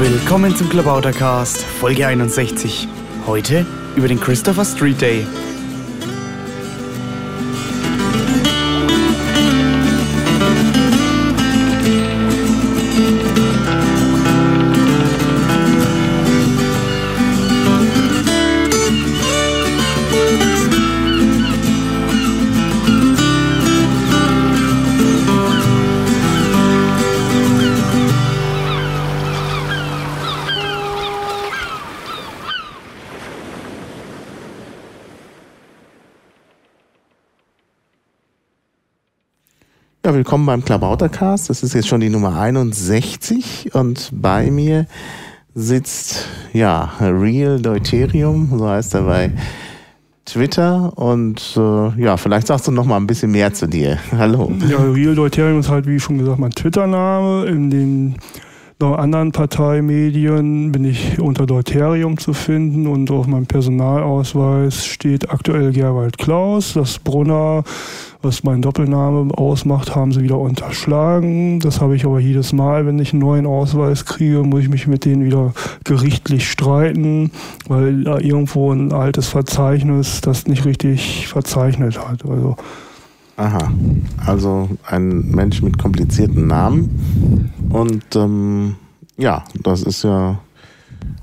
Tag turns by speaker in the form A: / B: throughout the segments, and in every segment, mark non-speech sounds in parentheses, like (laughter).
A: Willkommen zum Klabautercast, Folge 61. Heute über den Christopher Street Day.
B: Willkommen beim Klabautercast. Das ist jetzt schon die Nummer 61 und bei mir sitzt ja Real Deuterium, so heißt er bei Twitter und äh, ja, vielleicht sagst du noch mal ein bisschen mehr zu dir. (laughs) Hallo.
C: Ja, Real Deuterium ist halt, wie schon gesagt, mein Twitter-Name. In den anderen Parteimedien bin ich unter Deuterium zu finden und auf meinem Personalausweis steht aktuell Gerwald Klaus. Das Brunner, was mein Doppelname ausmacht, haben sie wieder unterschlagen. Das habe ich aber jedes Mal, wenn ich einen neuen Ausweis kriege, muss ich mich mit denen wieder gerichtlich streiten, weil da irgendwo ein altes Verzeichnis das nicht richtig verzeichnet hat. Also
B: Aha, also ein Mensch mit komplizierten Namen. Und ähm, ja, das ist ja.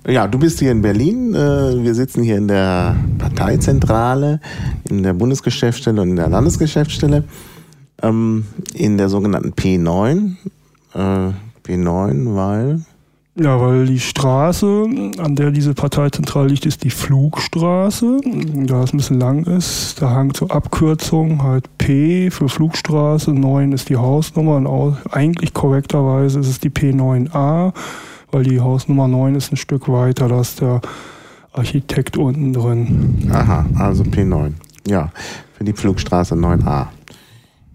B: Ja, du bist hier in Berlin. Äh, wir sitzen hier in der Parteizentrale, in der Bundesgeschäftsstelle und in der Landesgeschäftsstelle, ähm, in der sogenannten P9. Äh, P9, weil.
C: Ja, weil die Straße, an der diese Parteizentrale liegt, ist die Flugstraße. Da es ein bisschen lang ist, da hangt zur Abkürzung halt P für Flugstraße, 9 ist die Hausnummer und eigentlich korrekterweise ist es die P9A, weil die Hausnummer 9 ist ein Stück weiter, da ist der Architekt unten drin.
B: Aha, also P9. Ja, für die Flugstraße 9a.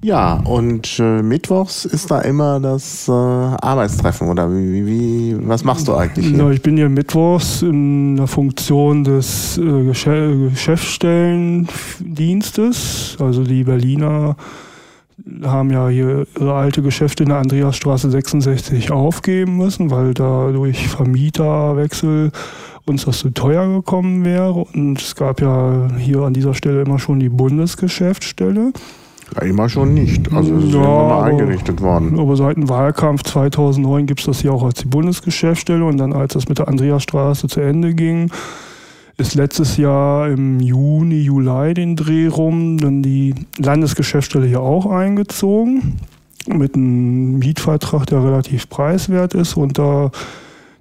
B: Ja, und äh, mittwochs ist da immer das äh, Arbeitstreffen oder wie, wie, was machst du eigentlich hier?
C: Ja, ich bin hier mittwochs in der Funktion des äh, Geschäftsstellendienstes. Also die Berliner haben ja hier ihre alte Geschäfte in der Andreasstraße 66 aufgeben müssen, weil da durch Vermieterwechsel uns das zu teuer gekommen wäre. Und es gab ja hier an dieser Stelle immer schon die Bundesgeschäftsstelle.
B: Ja, immer schon nicht. Also es ist ja, immer mal eingerichtet worden.
C: Aber seit dem Wahlkampf 2009 gibt es das hier auch als die Bundesgeschäftsstelle. Und dann, als das mit der Andreasstraße zu Ende ging, ist letztes Jahr im Juni, Juli den Dreh rum dann die Landesgeschäftsstelle hier auch eingezogen. Mit einem Mietvertrag, der relativ preiswert ist. Unter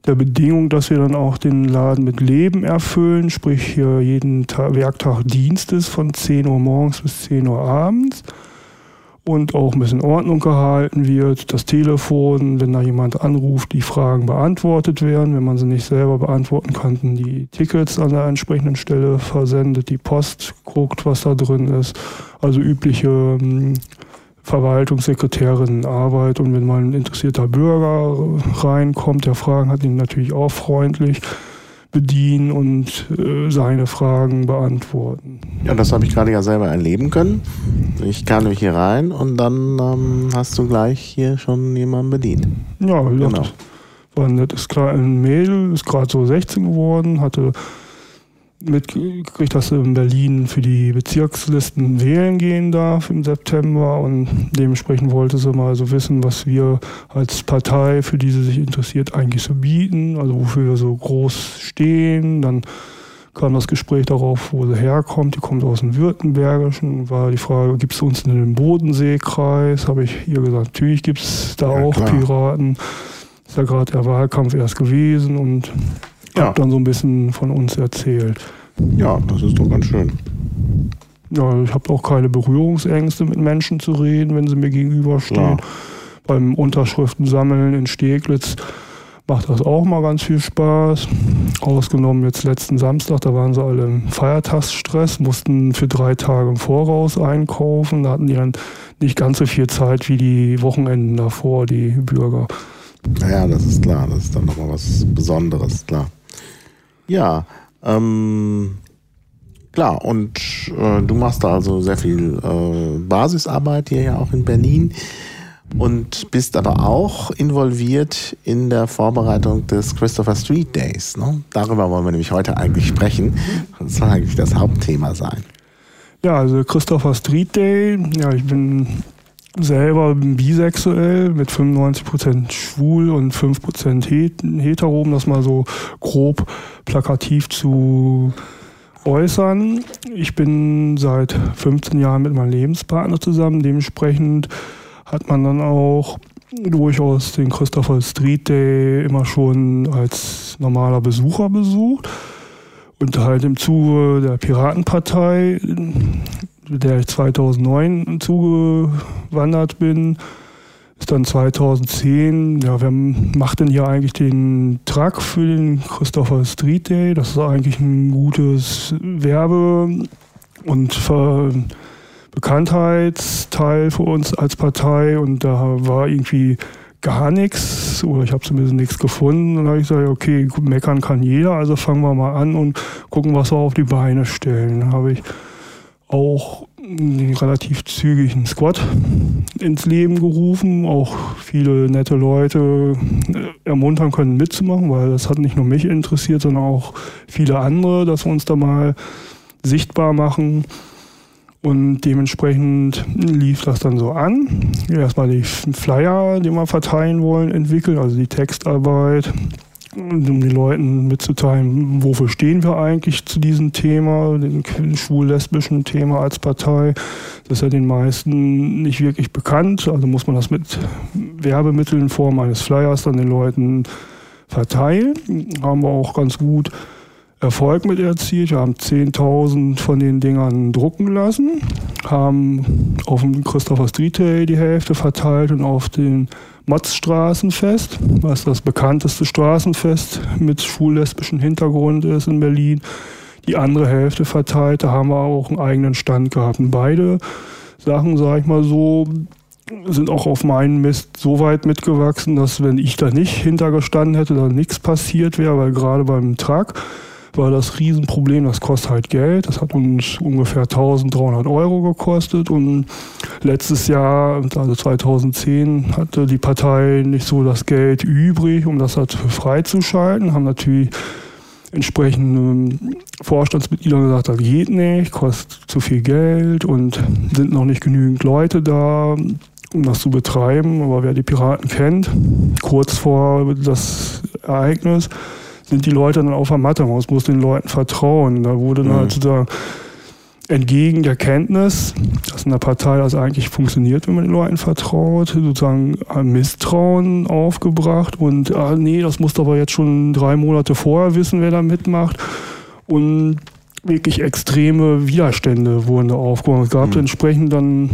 C: der Bedingung, dass wir dann auch den Laden mit Leben erfüllen, sprich hier jeden Tag, Werktag Dienst ist von 10 Uhr morgens bis 10 Uhr abends und auch ein bisschen Ordnung gehalten wird. Das Telefon, wenn da jemand anruft, die Fragen beantwortet werden. Wenn man sie nicht selber beantworten kann, die Tickets an der entsprechenden Stelle versendet, die Post guckt, was da drin ist. Also übliche hm, Verwaltungssekretärinnenarbeit und wenn mal ein interessierter Bürger reinkommt, der Fragen hat, ihn natürlich auch freundlich bedienen und äh, seine Fragen beantworten.
B: Ja, das habe ich gerade ja selber erleben können. Ich kam nämlich hier rein und dann ähm, hast du gleich hier schon jemanden bedient.
C: Ja, genau. das war ein nettes kleines Mädel, ist gerade so 16 geworden, hatte mitgekriegt, dass in Berlin für die Bezirkslisten wählen gehen darf im September und dementsprechend wollte sie mal so wissen, was wir als Partei, für die sie sich interessiert, eigentlich so bieten, also wofür wir so groß stehen. Dann kam das Gespräch darauf, wo sie herkommt. Die kommt aus dem Württembergischen. War die Frage, gibt es uns in den Bodenseekreis? Habe ich ihr gesagt, natürlich gibt es da ja, auch klar. Piraten. Ist ja gerade der Wahlkampf erst gewesen und ja. habe dann so ein bisschen von uns erzählt.
B: Ja, das ist doch ganz schön.
C: Ja, ich habe auch keine Berührungsängste, mit Menschen zu reden, wenn sie mir gegenüberstehen. Ja. Beim Unterschriften sammeln in Steglitz macht das auch mal ganz viel Spaß. Ausgenommen jetzt letzten Samstag, da waren sie alle im Feiertagsstress, mussten für drei Tage im Voraus einkaufen. Da hatten die dann nicht ganz so viel Zeit wie die Wochenenden davor, die Bürger.
B: Naja, das ist klar. Das ist dann nochmal was Besonderes, klar. Ja, ähm, klar, und äh, du machst da also sehr viel äh, Basisarbeit hier ja auch in Berlin. und bist aber auch involviert in der Vorbereitung des Christopher Street Days. Ne? Darüber wollen wir nämlich heute eigentlich sprechen. Das soll eigentlich das Hauptthema sein.
C: Ja, also Christopher Street Day, ja, ich bin selber bisexuell mit 95% schwul und 5% hetero, um das mal so grob plakativ zu äußern. Ich bin seit 15 Jahren mit meinem Lebenspartner zusammen. Dementsprechend hat man dann auch durchaus den Christopher Street Day immer schon als normaler Besucher besucht. Und halt im Zuge der Piratenpartei der ich 2009 zugewandert bin, ist dann 2010, ja, wer macht denn hier eigentlich den Truck für den Christopher Street Day? Das ist eigentlich ein gutes Werbe- und Ver Bekanntheitsteil für uns als Partei und da war irgendwie gar nichts oder ich habe zumindest nichts gefunden. Und dann habe ich gesagt, okay, meckern kann jeder, also fangen wir mal an und gucken, was wir auf die Beine stellen. Habe ich auch relativ zügig einen Squad ins Leben gerufen, auch viele nette Leute äh, ermuntern können mitzumachen, weil das hat nicht nur mich interessiert, sondern auch viele andere, dass wir uns da mal sichtbar machen. Und dementsprechend lief das dann so an. Erstmal die Flyer, die wir verteilen wollen, entwickeln, also die Textarbeit, um den Leuten mitzuteilen, wofür stehen wir eigentlich zu diesem Thema, dem schwul-lesbischen Thema als Partei. Das ist ja den meisten nicht wirklich bekannt. Also muss man das mit Werbemitteln in Form eines Flyers dann den Leuten verteilen. Haben wir auch ganz gut Erfolg mit erzielt. Wir haben 10.000 von den Dingern drucken lassen, haben auf dem Christopher Street Day die Hälfte verteilt und auf den Motzstraßenfest, was das bekannteste Straßenfest mit schwul-lesbischem Hintergrund ist in Berlin. Die andere Hälfte verteilt, da haben wir auch einen eigenen Stand gehabt. Und beide Sachen, sag ich mal so, sind auch auf meinen Mist so weit mitgewachsen, dass wenn ich da nicht hintergestanden hätte, da nichts passiert wäre, weil gerade beim Truck war das Riesenproblem, das kostet halt Geld. Das hat uns ungefähr 1300 Euro gekostet und letztes Jahr, also 2010, hatte die Partei nicht so das Geld übrig, um das halt freizuschalten, haben natürlich entsprechende Vorstandsmitglieder gesagt, das geht nicht, kostet zu viel Geld und sind noch nicht genügend Leute da, um das zu betreiben. Aber wer die Piraten kennt, kurz vor das Ereignis, sind die Leute dann auf der Matte. Man muss den Leuten vertrauen. Da wurde dann mhm. halt sozusagen entgegen der Kenntnis, dass in der Partei das eigentlich funktioniert, wenn man den Leuten vertraut, sozusagen Misstrauen aufgebracht und ah, nee, das muss aber jetzt schon drei Monate vorher wissen, wer da mitmacht. Und wirklich extreme Widerstände wurden da aufgebaut. Es gab mhm. entsprechend dann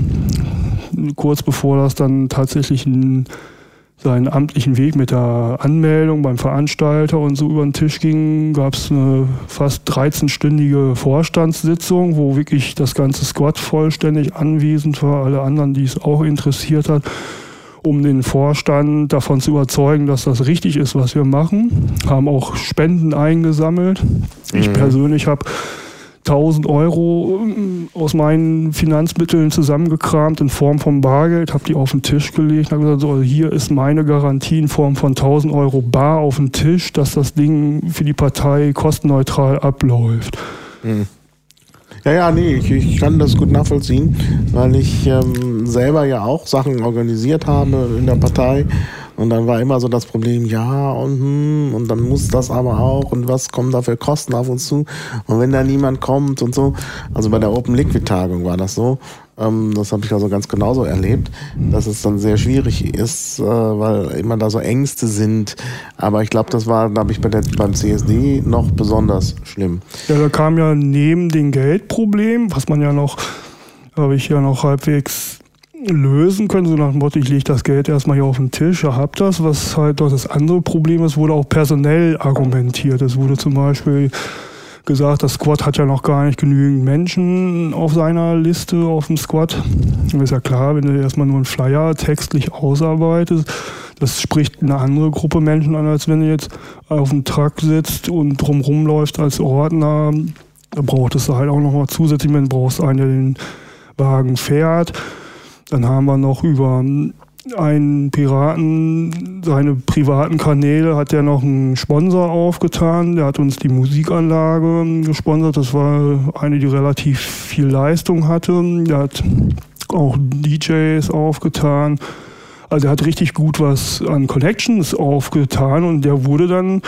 C: kurz bevor das dann tatsächlich ein seinen amtlichen Weg mit der Anmeldung beim Veranstalter und so über den Tisch ging, gab es eine fast 13-stündige Vorstandssitzung, wo wirklich das ganze Squad vollständig anwesend war, alle anderen, die es auch interessiert hat, um den Vorstand davon zu überzeugen, dass das richtig ist, was wir machen. Haben auch Spenden eingesammelt. Ich mhm. persönlich habe 1000 Euro ähm, aus meinen Finanzmitteln zusammengekramt in Form von Bargeld, habe die auf den Tisch gelegt und habe gesagt, so, hier ist meine Garantie in Form von 1000 Euro bar auf den Tisch, dass das Ding für die Partei kostenneutral abläuft.
B: Mhm. Ja, ja, nee, ich, ich, kann das gut nachvollziehen, weil ich ähm, selber ja auch Sachen organisiert habe in der Partei und dann war immer so das Problem, ja und hm, und dann muss das aber auch und was kommen da für Kosten auf uns zu und wenn da niemand kommt und so. Also bei der Open Liquid Tagung war das so. Ähm, das habe ich also ganz genauso erlebt, dass es dann sehr schwierig ist, äh, weil immer da so Ängste sind. Aber ich glaube, das war, glaube ich, bei der, beim CSD noch besonders schlimm.
C: Ja, da kam ja neben dem Geldproblem, was man ja noch, habe ich ja noch halbwegs lösen können, so nach dem Motto, ich lege das Geld erstmal hier auf den Tisch, ihr habt das. Was halt doch das andere Problem ist, wurde auch personell argumentiert. Es wurde zum Beispiel gesagt, das Squad hat ja noch gar nicht genügend Menschen auf seiner Liste auf dem Squad. Ist ja klar, wenn du erstmal nur einen Flyer textlich ausarbeitest, das spricht eine andere Gruppe Menschen an, als wenn du jetzt auf dem Truck sitzt und drumrum läufst als Ordner. Da brauchtest du halt auch nochmal zusätzlich, wenn du brauchst einen, der den Wagen fährt. Dann haben wir noch über einen Piraten, seine privaten Kanäle hat er noch einen Sponsor aufgetan. Der hat uns die Musikanlage gesponsert. Das war eine, die relativ viel Leistung hatte. Der hat auch DJs aufgetan. Also er hat richtig gut was an Connections aufgetan und der wurde dann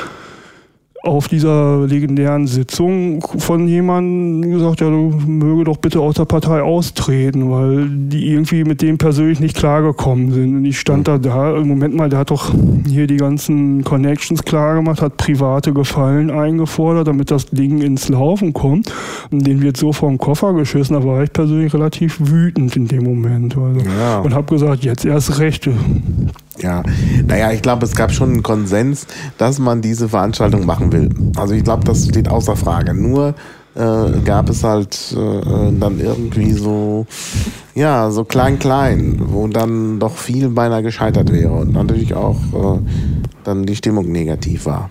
C: auf dieser legendären Sitzung von jemandem gesagt, ja, du möge doch bitte aus der Partei austreten, weil die irgendwie mit dem persönlich nicht klargekommen sind. Und ich stand da da, im Moment mal, der hat doch hier die ganzen Connections klar gemacht, hat private Gefallen eingefordert, damit das Ding ins Laufen kommt. Und den wird so vom Koffer geschissen, da war ich persönlich relativ wütend in dem Moment. Also. Ja. Und habe gesagt, jetzt erst recht.
B: Ja, naja, ich glaube, es gab schon einen Konsens, dass man diese Veranstaltung machen will. Also ich glaube, das steht außer Frage. Nur äh, gab es halt äh, dann irgendwie so, ja, so klein-klein, wo dann doch viel beinahe gescheitert wäre und natürlich auch äh, dann die Stimmung negativ war.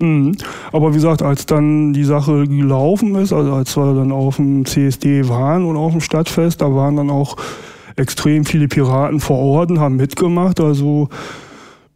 C: Mhm. Aber wie gesagt, als dann die Sache gelaufen ist, also als wir dann auf dem CSD waren und auf dem Stadtfest, da waren dann auch extrem viele Piraten vor Ort und haben mitgemacht. Also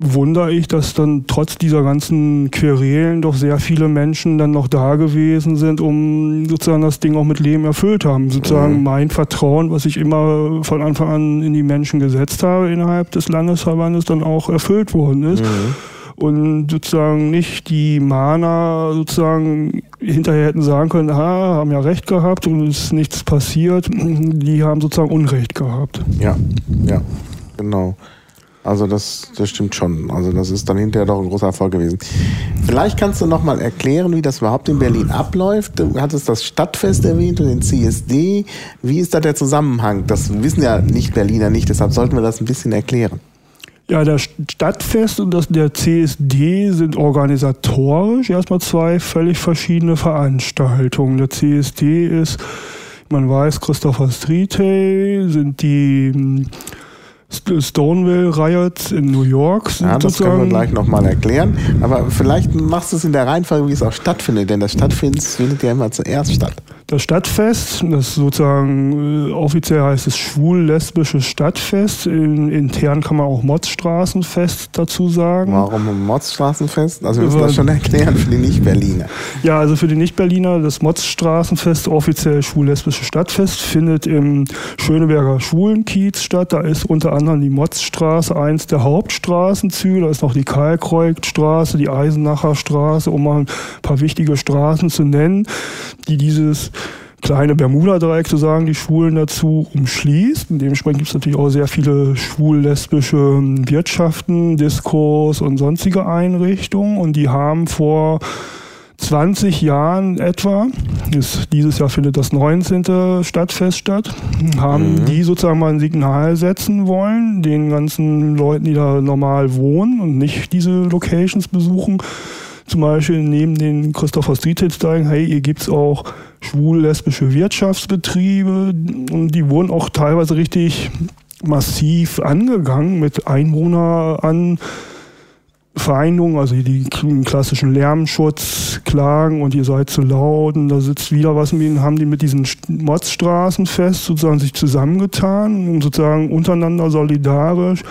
C: wundere ich, dass dann trotz dieser ganzen Querelen doch sehr viele Menschen dann noch da gewesen sind, um sozusagen das Ding auch mit Leben erfüllt haben. Sozusagen mhm. mein Vertrauen, was ich immer von Anfang an in die Menschen gesetzt habe innerhalb des Landesverbandes, dann auch erfüllt worden ist. Mhm und sozusagen nicht die Mahner sozusagen hinterher hätten sagen können, ha, haben ja recht gehabt und es ist nichts passiert. Die haben sozusagen Unrecht gehabt.
B: Ja, ja, genau. Also das, das stimmt schon. Also das ist dann hinterher doch ein großer Erfolg gewesen. Vielleicht kannst du noch mal erklären, wie das überhaupt in Berlin abläuft. Du hattest das Stadtfest erwähnt und den CSD. Wie ist da der Zusammenhang? Das wissen ja nicht Berliner nicht, deshalb sollten wir das ein bisschen erklären.
C: Ja, das Stadtfest und das, der CSD sind organisatorisch erstmal zwei völlig verschiedene Veranstaltungen. Der CSD ist, man weiß, Christopher Street Day, sind die hm, Stonewall Riots in New York.
B: Ja, das können wir gleich nochmal erklären. Aber vielleicht machst du es in der Reihenfolge, wie es auch stattfindet, denn das Stadtfest findet ja immer zuerst statt.
C: Das Stadtfest, das sozusagen äh, offiziell heißt es schwul-lesbisches Stadtfest. In, intern kann man auch Motzstraßenfest dazu sagen.
B: Warum Motzstraßenfest? Also wir müssen das schon erklären für die Nicht-Berliner.
C: Ja, also für die Nicht-Berliner, das Motzstraßenfest, offiziell schwul-lesbisches Stadtfest, findet im Schöneberger Schwulenkiez statt. Da ist unter anderem die Motzstraße eins der Hauptstraßenzüge. Da ist noch die Kalkreuthstraße, die Eisenacher Straße, um mal ein paar wichtige Straßen zu nennen, die dieses kleine Bermuda-Dreieck zu sagen, die Schwulen dazu umschließt. Und dementsprechend gibt es natürlich auch sehr viele schwul-lesbische Wirtschaften, Diskurs und sonstige Einrichtungen. Und die haben vor 20 Jahren etwa, ist, dieses Jahr findet das 19. Stadtfest statt, haben mhm. die sozusagen mal ein Signal setzen wollen, den ganzen Leuten, die da normal wohnen und nicht diese Locations besuchen, zum Beispiel neben den Christopher Street sagen, hey, hier gibt's auch schwul-lesbische Wirtschaftsbetriebe. Und die wurden auch teilweise richtig massiv angegangen mit Einwohner an Vereinigungen, also die klassischen Lärmschutzklagen und ihr seid zu laut und da sitzt wieder was mit ihnen, haben die mit diesen Motzstraßen fest sozusagen sich zusammengetan und sozusagen untereinander solidarisch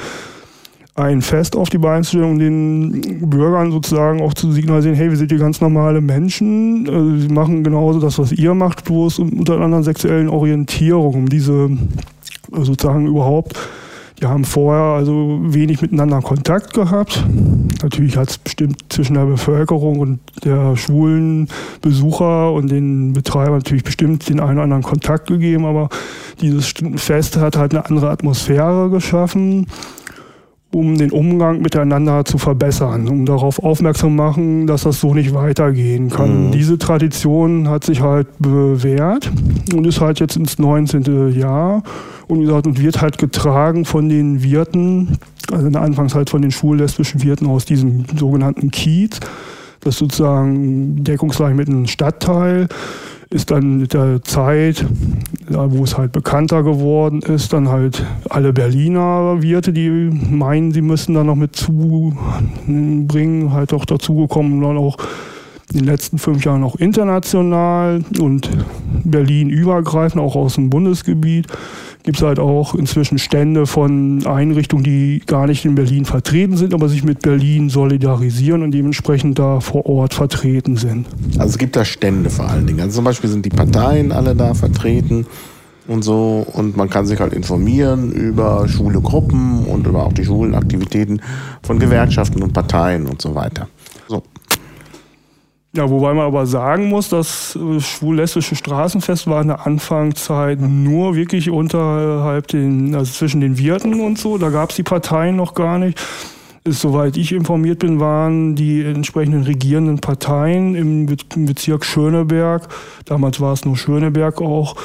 C: ein Fest auf die Beine zu stellen, um den Bürgern sozusagen auch zu signalisieren, hey, wir sind hier ganz normale Menschen, äh, sie machen genauso das, was ihr macht, bloß unter anderem sexuellen Orientierung, um diese sozusagen überhaupt die haben vorher also wenig miteinander Kontakt gehabt. Natürlich hat es bestimmt zwischen der Bevölkerung und der schwulen Besucher und den Betreibern natürlich bestimmt den einen oder anderen Kontakt gegeben, aber dieses Fest hat halt eine andere Atmosphäre geschaffen um den Umgang miteinander zu verbessern, um darauf aufmerksam machen, dass das so nicht weitergehen kann. Mhm. Diese Tradition hat sich halt bewährt und ist halt jetzt ins 19. Jahr und gesagt, und wird halt getragen von den Wirten, also in der Anfangszeit von den schwul-lesbischen Wirten aus diesem sogenannten Kiez. Das ist sozusagen deckungsgleich mit einem Stadtteil ist dann mit der Zeit, wo es halt bekannter geworden ist, dann halt alle Berliner Wirte, die meinen, sie müssen da noch mit zubringen, halt auch dazugekommen und dann auch in den letzten fünf Jahren auch international und Berlin übergreifend, auch aus dem Bundesgebiet gibt es halt auch inzwischen Stände von Einrichtungen, die gar nicht in Berlin vertreten sind, aber sich mit Berlin solidarisieren und dementsprechend da vor Ort vertreten sind.
B: Also es gibt da Stände vor allen Dingen. Also zum Beispiel sind die Parteien alle da vertreten und so und man kann sich halt informieren über schwule Gruppen und über auch die schwulen Aktivitäten von Gewerkschaften und Parteien und so weiter. So.
C: Ja, wobei man aber sagen muss, das äh, schwul-lesbische Straßenfest war in der Anfangszeit nur wirklich unterhalb den, also zwischen den Wirten und so. Da gab es die Parteien noch gar nicht. Soweit ich informiert bin, waren die entsprechenden regierenden Parteien im Bezirk Schöneberg, damals war es nur Schöneberg auch,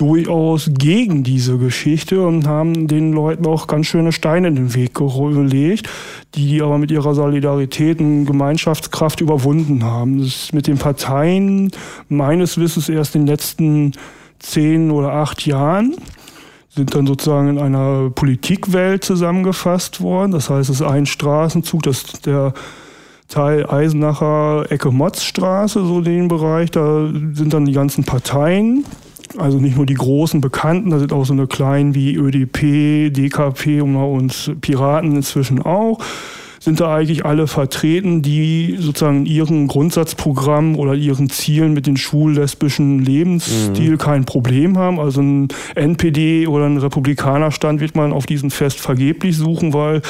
C: durchaus gegen diese Geschichte und haben den Leuten auch ganz schöne Steine in den Weg gelegt, die aber mit ihrer Solidarität und Gemeinschaftskraft überwunden haben. Das ist mit den Parteien meines Wissens erst in den letzten zehn oder acht Jahren sind dann sozusagen in einer Politikwelt zusammengefasst worden. Das heißt, es ist ein Straßenzug, das ist der Teil Eisenacher Ecke Motzstraße, so den Bereich. Da sind dann die ganzen Parteien also nicht nur die großen Bekannten, da sind auch so eine kleinen wie ÖDP, DKP und Piraten inzwischen auch sind da eigentlich alle vertreten, die sozusagen ihren Grundsatzprogramm oder ihren Zielen mit dem schwul-lesbischen Lebensstil mhm. kein Problem haben. Also ein NPD oder ein Republikanerstand wird man auf diesem Fest vergeblich suchen, weil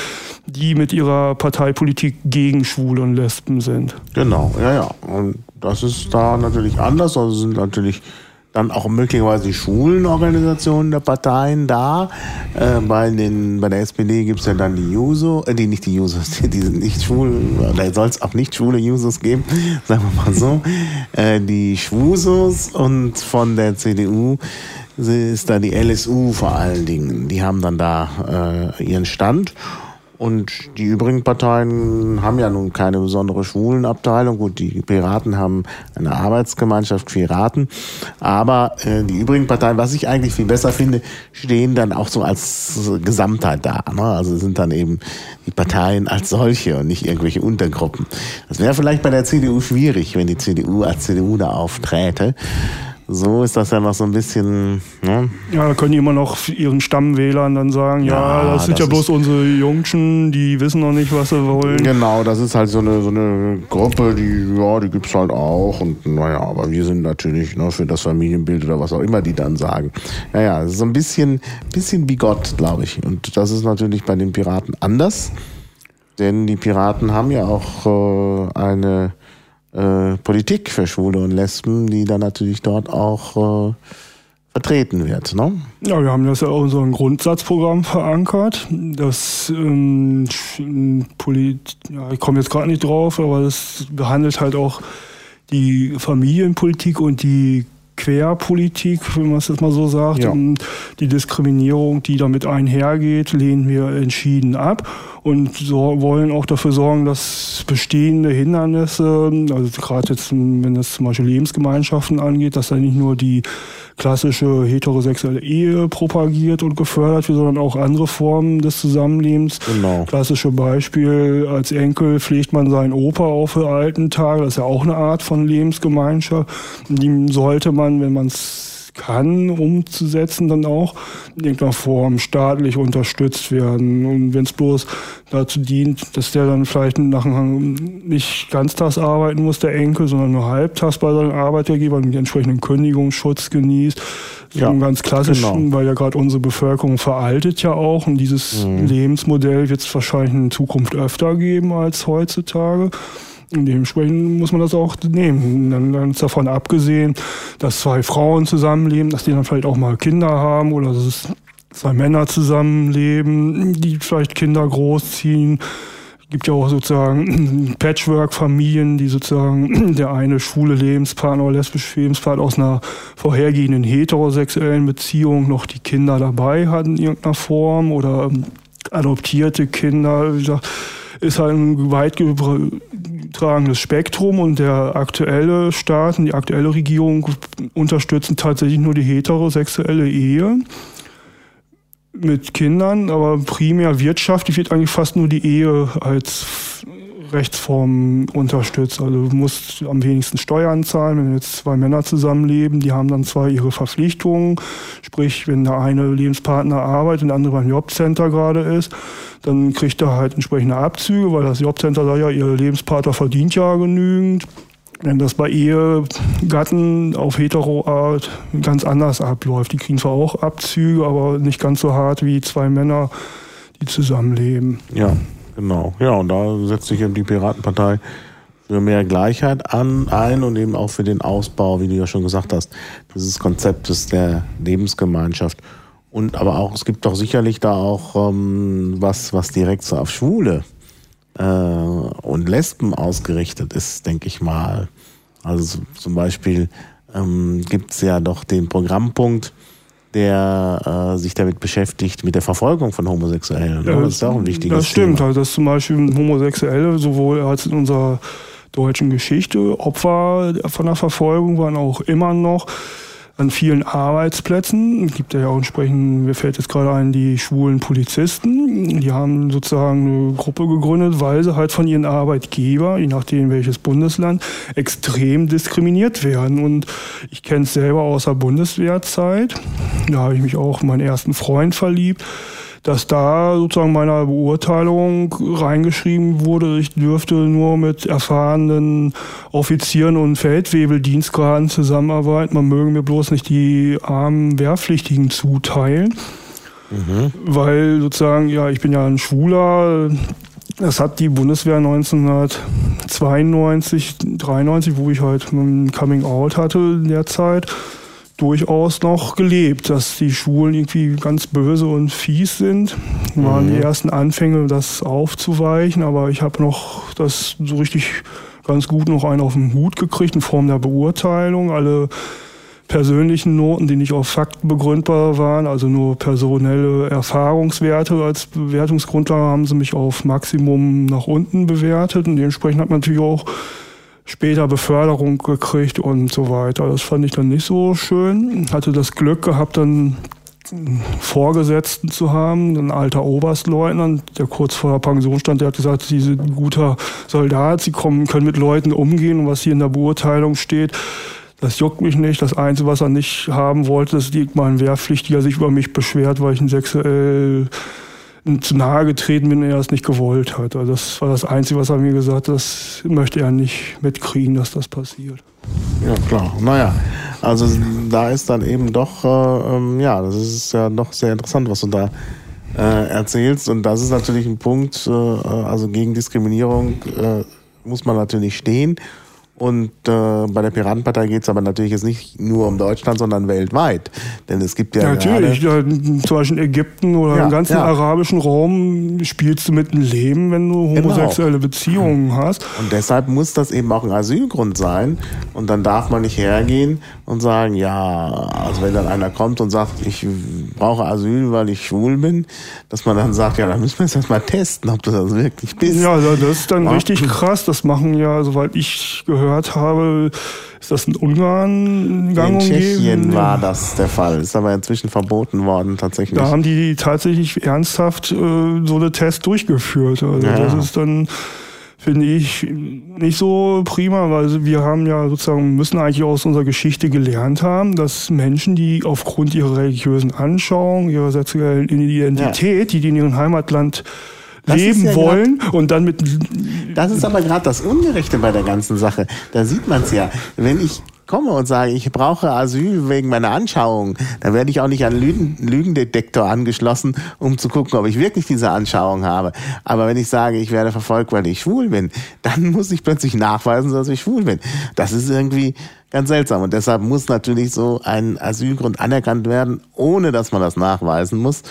C: die mit ihrer Parteipolitik gegen Schwule und Lesben sind.
B: Genau, ja, ja. Und das ist da natürlich anders. Also sind natürlich dann auch möglicherweise die Schulenorganisationen der Parteien da. Äh, bei, den, bei der SPD gibt es ja dann die Juso, äh, die nicht die Jusos, die, die sind nicht schwul, da soll es auch nicht schwule Jusos geben, (laughs) sagen wir mal so. Äh, die Schwusos und von der CDU ist da die LSU vor allen Dingen. Die haben dann da äh, ihren Stand. Und die übrigen Parteien haben ja nun keine besondere Schwulenabteilung. Gut, die Piraten haben eine Arbeitsgemeinschaft Piraten. Aber äh, die übrigen Parteien, was ich eigentlich viel besser finde, stehen dann auch so als Gesamtheit da. Ne? Also sind dann eben die Parteien als solche und nicht irgendwelche Untergruppen. Das wäre vielleicht bei der CDU schwierig, wenn die CDU als CDU da aufträte. So ist das ja noch so ein bisschen. Ne?
C: Ja, da können die immer noch ihren Stammwählern dann sagen, ja, ja das sind das ja bloß unsere Jungschen, die wissen noch nicht, was sie wollen.
B: Genau, das ist halt so eine, so eine Gruppe, die, ja, die gibt's halt auch. Und naja, aber wir sind natürlich ne, für das Familienbild oder was auch immer die dann sagen. Naja, so ein bisschen, bisschen wie Gott, glaube ich. Und das ist natürlich bei den Piraten anders. Denn die Piraten haben ja auch äh, eine äh, Politik für Schwule und Lesben, die dann natürlich dort auch äh, vertreten wird. Ne?
C: Ja, wir haben das ja auch in unserem Grundsatzprogramm verankert. Das ähm, Polit ja, ich komme jetzt gerade nicht drauf, aber das behandelt halt auch die Familienpolitik und die Querpolitik, wenn man es jetzt mal so sagt. Ja. Und die Diskriminierung, die damit einhergeht, lehnen wir entschieden ab und so wollen auch dafür sorgen, dass bestehende Hindernisse, also gerade jetzt, wenn es zum Beispiel Lebensgemeinschaften angeht, dass da nicht nur die klassische heterosexuelle Ehe propagiert und gefördert wird, sondern auch andere Formen des Zusammenlebens. Genau. Klassische Beispiel, als Enkel pflegt man seinen Opa auf für alten Tage, das ist ja auch eine Art von Lebensgemeinschaft. Die sollte man, wenn man es kann, umzusetzen, dann auch in irgendeiner Form staatlich unterstützt werden. Und wenn es bloß dazu dient, dass der dann vielleicht nachher nicht ganztags arbeiten muss, der Enkel, sondern nur halbtags bei seinem Arbeitgeber den entsprechenden Kündigungsschutz genießt. So ja, ganz klassisch, genau. weil ja gerade unsere Bevölkerung veraltet ja auch und dieses mhm. Lebensmodell wird es wahrscheinlich in Zukunft öfter geben als heutzutage. Dementsprechend muss man das auch nehmen. Dann ganz davon abgesehen, dass zwei Frauen zusammenleben, dass die dann vielleicht auch mal Kinder haben oder dass zwei Männer zusammenleben, die vielleicht Kinder großziehen. Es gibt ja auch sozusagen (clears throat) Patchwork-Familien, die sozusagen (clears throat) der eine schwule Lebenspartner oder lesbische Lebenspartner aus einer vorhergehenden heterosexuellen Beziehung noch die Kinder dabei hat in irgendeiner Form oder adoptierte Kinder. Wie gesagt, ist halt ein weit getragenes Spektrum und der aktuelle Staat und die aktuelle Regierung unterstützen tatsächlich nur die heterosexuelle Ehe mit Kindern, aber primär wirtschaftlich wird eigentlich fast nur die Ehe als Rechtsformen unterstützt. Also du musst am wenigsten Steuern zahlen, wenn jetzt zwei Männer zusammenleben, die haben dann zwar ihre Verpflichtungen, sprich, wenn der eine Lebenspartner arbeitet und der andere beim Jobcenter gerade ist, dann kriegt er halt entsprechende Abzüge, weil das Jobcenter sagt ja, ihr Lebenspartner verdient ja genügend. Wenn das bei Ehegatten auf Heteroart ganz anders abläuft. Die kriegen zwar auch Abzüge, aber nicht ganz so hart wie zwei Männer, die zusammenleben.
B: Ja, genau. Ja, und da setzt sich eben die Piratenpartei für mehr Gleichheit an, ein und eben auch für den Ausbau, wie du ja schon gesagt hast, dieses Konzeptes der Lebensgemeinschaft. Und aber auch, es gibt doch sicherlich da auch ähm, was, was direkt so auf Schwule äh, und Lesben ausgerichtet ist, denke ich mal. Also zum Beispiel ähm, gibt es ja doch den Programmpunkt, der äh, sich damit beschäftigt, mit der Verfolgung von Homosexuellen.
C: Ja, das ist auch ein wichtiges Das stimmt, Thema. also dass zum Beispiel Homosexuelle sowohl als in unserer deutschen Geschichte Opfer von der Verfolgung waren auch immer noch an vielen Arbeitsplätzen. Gibt ja auch entsprechend, mir fällt jetzt gerade ein, die schwulen Polizisten. Die haben sozusagen eine Gruppe gegründet, weil sie halt von ihren Arbeitgeber, je nachdem welches Bundesland, extrem diskriminiert werden. Und ich kenne es selber aus der Bundeswehrzeit. Da habe ich mich auch in meinen ersten Freund verliebt dass da sozusagen meiner Beurteilung reingeschrieben wurde, ich dürfte nur mit erfahrenen Offizieren und Feldwebeldienstgraden zusammenarbeiten. Man möge mir bloß nicht die armen Wehrpflichtigen zuteilen. Mhm. Weil sozusagen, ja, ich bin ja ein Schwuler, das hat die Bundeswehr 1992, 93, wo ich halt ein Coming Out hatte in der Zeit, durchaus noch gelebt, dass die Schwulen irgendwie ganz böse und fies sind. Waren mhm. die ersten Anfänge, das aufzuweichen, aber ich habe noch das so richtig ganz gut noch einen auf den Hut gekriegt in Form der Beurteilung. Alle persönlichen Noten, die nicht auf Fakten begründbar waren, also nur personelle Erfahrungswerte als Bewertungsgrundlage, haben sie mich auf Maximum nach unten bewertet und dementsprechend hat man natürlich auch später Beförderung gekriegt und so weiter. Das fand ich dann nicht so schön. Hatte das Glück gehabt, dann Vorgesetzten zu haben, ein alter Oberstleutnant, der kurz vor der Pension stand, der hat gesagt, Sie sind ein guter Soldat, Sie kommen, können mit Leuten umgehen und was hier in der Beurteilung steht, das juckt mich nicht. Das Einzige, was er nicht haben wollte, ist, dass mal ein Wehrpflichtiger sich über mich beschwert, weil ich ein sexuell zu nahe getreten bin, er es nicht gewollt hat. Also das war das Einzige, was er mir gesagt hat, das möchte er nicht mitkriegen, dass das passiert.
B: Ja, klar. Naja, also da ist dann eben doch, äh, ähm, ja, das ist ja doch sehr interessant, was du da äh, erzählst. Und das ist natürlich ein Punkt, äh, also gegen Diskriminierung äh, muss man natürlich stehen. Und äh, bei der Piratenpartei geht es aber natürlich jetzt nicht nur um Deutschland, sondern weltweit. Denn es gibt ja. ja
C: natürlich, ja, zum Beispiel in Ägypten oder ja, im ganzen arabischen Raum spielst du mit dem Leben, wenn du genau. homosexuelle genau. Beziehungen hast.
B: Und deshalb muss das eben auch ein Asylgrund sein. Und dann darf man nicht hergehen und sagen, ja, also wenn dann einer kommt und sagt, ich brauche Asyl, weil ich schwul bin, dass man dann sagt, ja, dann müssen wir jetzt erstmal testen, ob du das wirklich bist.
C: Ja, das ist dann richtig krass. Das machen ja, soweit ich gehört gehört habe, ist das in Ungarn
B: gang In Tschechien war das der Fall, ist aber inzwischen verboten worden tatsächlich.
C: Da haben die tatsächlich ernsthaft äh, so eine Test durchgeführt. Also ja. das ist dann finde ich nicht so prima, weil wir haben ja sozusagen, müssen eigentlich aus unserer Geschichte gelernt haben, dass Menschen, die aufgrund ihrer religiösen Anschauung, ihrer sexuellen Identität, ja. die die in ihrem Heimatland leben ja wollen grad, und dann mit.
B: Das ist aber gerade das Ungerechte bei der ganzen Sache. Da sieht man es ja. Wenn ich komme und sage, ich brauche Asyl wegen meiner Anschauung, dann werde ich auch nicht an Lügen, Lügendetektor angeschlossen, um zu gucken, ob ich wirklich diese Anschauung habe. Aber wenn ich sage, ich werde verfolgt, weil ich schwul bin, dann muss ich plötzlich nachweisen, dass ich schwul bin. Das ist irgendwie ganz seltsam. Und deshalb muss natürlich so ein Asylgrund anerkannt werden, ohne dass man das nachweisen muss.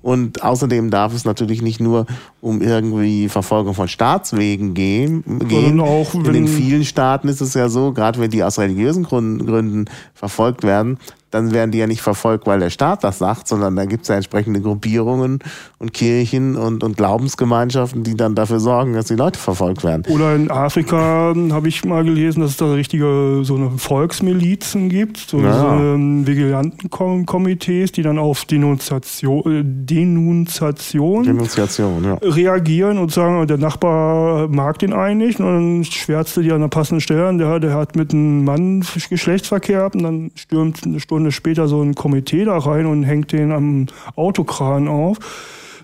B: Und außerdem darf es natürlich nicht nur um irgendwie Verfolgung von Staatswegen gehen. gehen. In den vielen Staaten ist es ja so, gerade wenn die aus religiösen Gründen verfolgt werden, dann werden die ja nicht verfolgt, weil der Staat das sagt, sondern da gibt es ja entsprechende Gruppierungen und Kirchen und, und Glaubensgemeinschaften, die dann dafür sorgen, dass die Leute verfolgt werden.
C: Oder in Afrika habe ich mal gelesen, dass es da richtige so eine Volksmilizen gibt, so,
B: Ja.
C: so ähm, Vigilantenkomitees, die dann auf Denunziation, äh, Denunziation
B: Denunziation, ja.
C: reagieren und sagen, der Nachbar mag den einen nicht und dann schwärzt er die an der passenden Stelle an, der, der hat mit einem Mann Geschlechtsverkehr und dann stürmt eine Stunde später so ein Komitee da rein und hängt den am Autokran auf.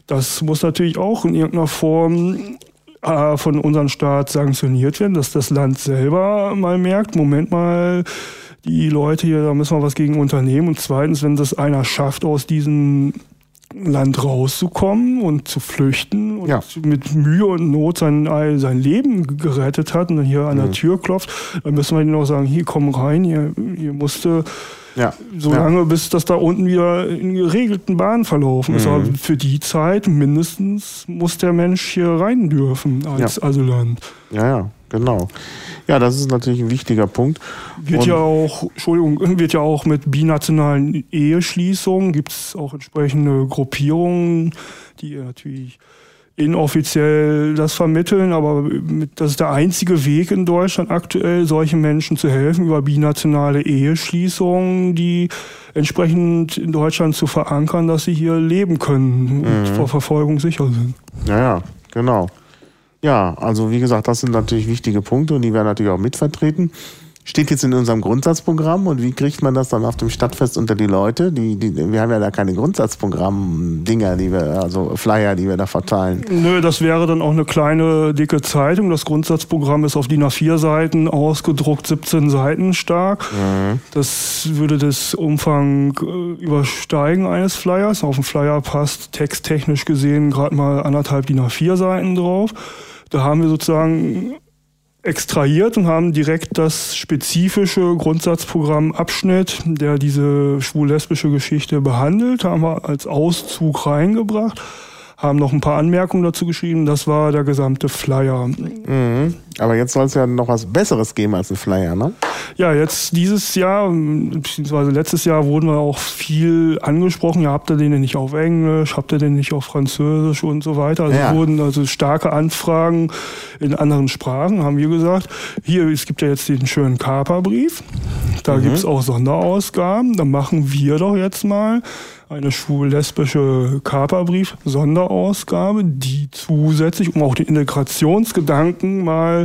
C: Das muss natürlich auch in irgendeiner Form äh, von unserem Staat sanktioniert werden, dass das Land selber mal merkt, Moment mal, die Leute hier, da müssen wir was gegen unternehmen. Und zweitens, wenn das einer schafft, aus diesem Land rauszukommen und zu flüchten und
B: Ja.
C: mit Mühe und Not sein, sein Leben gerettet hat und dann hier an der Tür klopft, dann müssen wir ihnen auch sagen, hier komm rein, hier, hier musste
B: Ja.
C: so
B: ja.
C: lange, bis das da unten wieder in geregelten Bahnen verlaufen ist.
B: Mhm.
C: Aber für die Zeit mindestens muss der Mensch hier rein dürfen als Asylant.
B: Ja, ja, genau. Ja, das ist natürlich ein wichtiger Punkt.
C: Wird
B: Und-
C: ja auch, Entschuldigung, wird ja auch mit binationalen Eheschließungen, gibt es auch entsprechende Gruppierungen, die natürlich inoffiziell das vermitteln, aber das ist der einzige Weg in Deutschland aktuell, solchen Menschen zu helfen, über binationale Eheschließungen, die entsprechend in Deutschland zu verankern, dass sie hier leben können und vor Verfolgung sicher sind.
B: Ja, ja, genau. Ja, also wie gesagt, das sind natürlich wichtige Punkte und die werden natürlich auch mitvertreten. Steht jetzt in unserem Grundsatzprogramm und wie kriegt man das dann auf dem Stadtfest unter die Leute? Die, die, wir haben ja da keine Grundsatzprogramm-Dinger, die wir, also Flyer, die wir da verteilen.
C: Nö, das wäre dann auch eine kleine, dicke Zeitung. Das Grundsatzprogramm ist auf DIN A4 Seiten ausgedruckt, 17 Seiten stark. Das würde das Umfang äh, übersteigen eines Flyers. Auf dem Flyer passt texttechnisch gesehen gerade mal anderthalb DIN A4 Seiten drauf. Da haben wir sozusagen extrahiert und haben direkt das spezifische Grundsatzprogramm Abschnitt, der diese schwul-lesbische Geschichte behandelt, haben wir als Auszug reingebracht, haben noch ein paar Anmerkungen dazu geschrieben. Das war der gesamte Flyer.
B: Mhm. Aber jetzt soll es ja noch was Besseres geben als ein Flyer, ne?
C: Ja, jetzt dieses Jahr, beziehungsweise letztes Jahr wurden wir auch viel angesprochen. Ja, habt ihr den denn nicht auf Englisch? Habt ihr den nicht auf Französisch und so weiter? Also
B: Ja.
C: wurden also starke Anfragen in anderen Sprachen, haben wir gesagt. Hier, es gibt ja jetzt den schönen Kaperbrief. Da gibt's auch Sonderausgaben. Da machen wir doch jetzt mal eine schwul-lesbische Kaperbrief-Sonderausgabe, die zusätzlich, um auch den Integrationsgedanken mal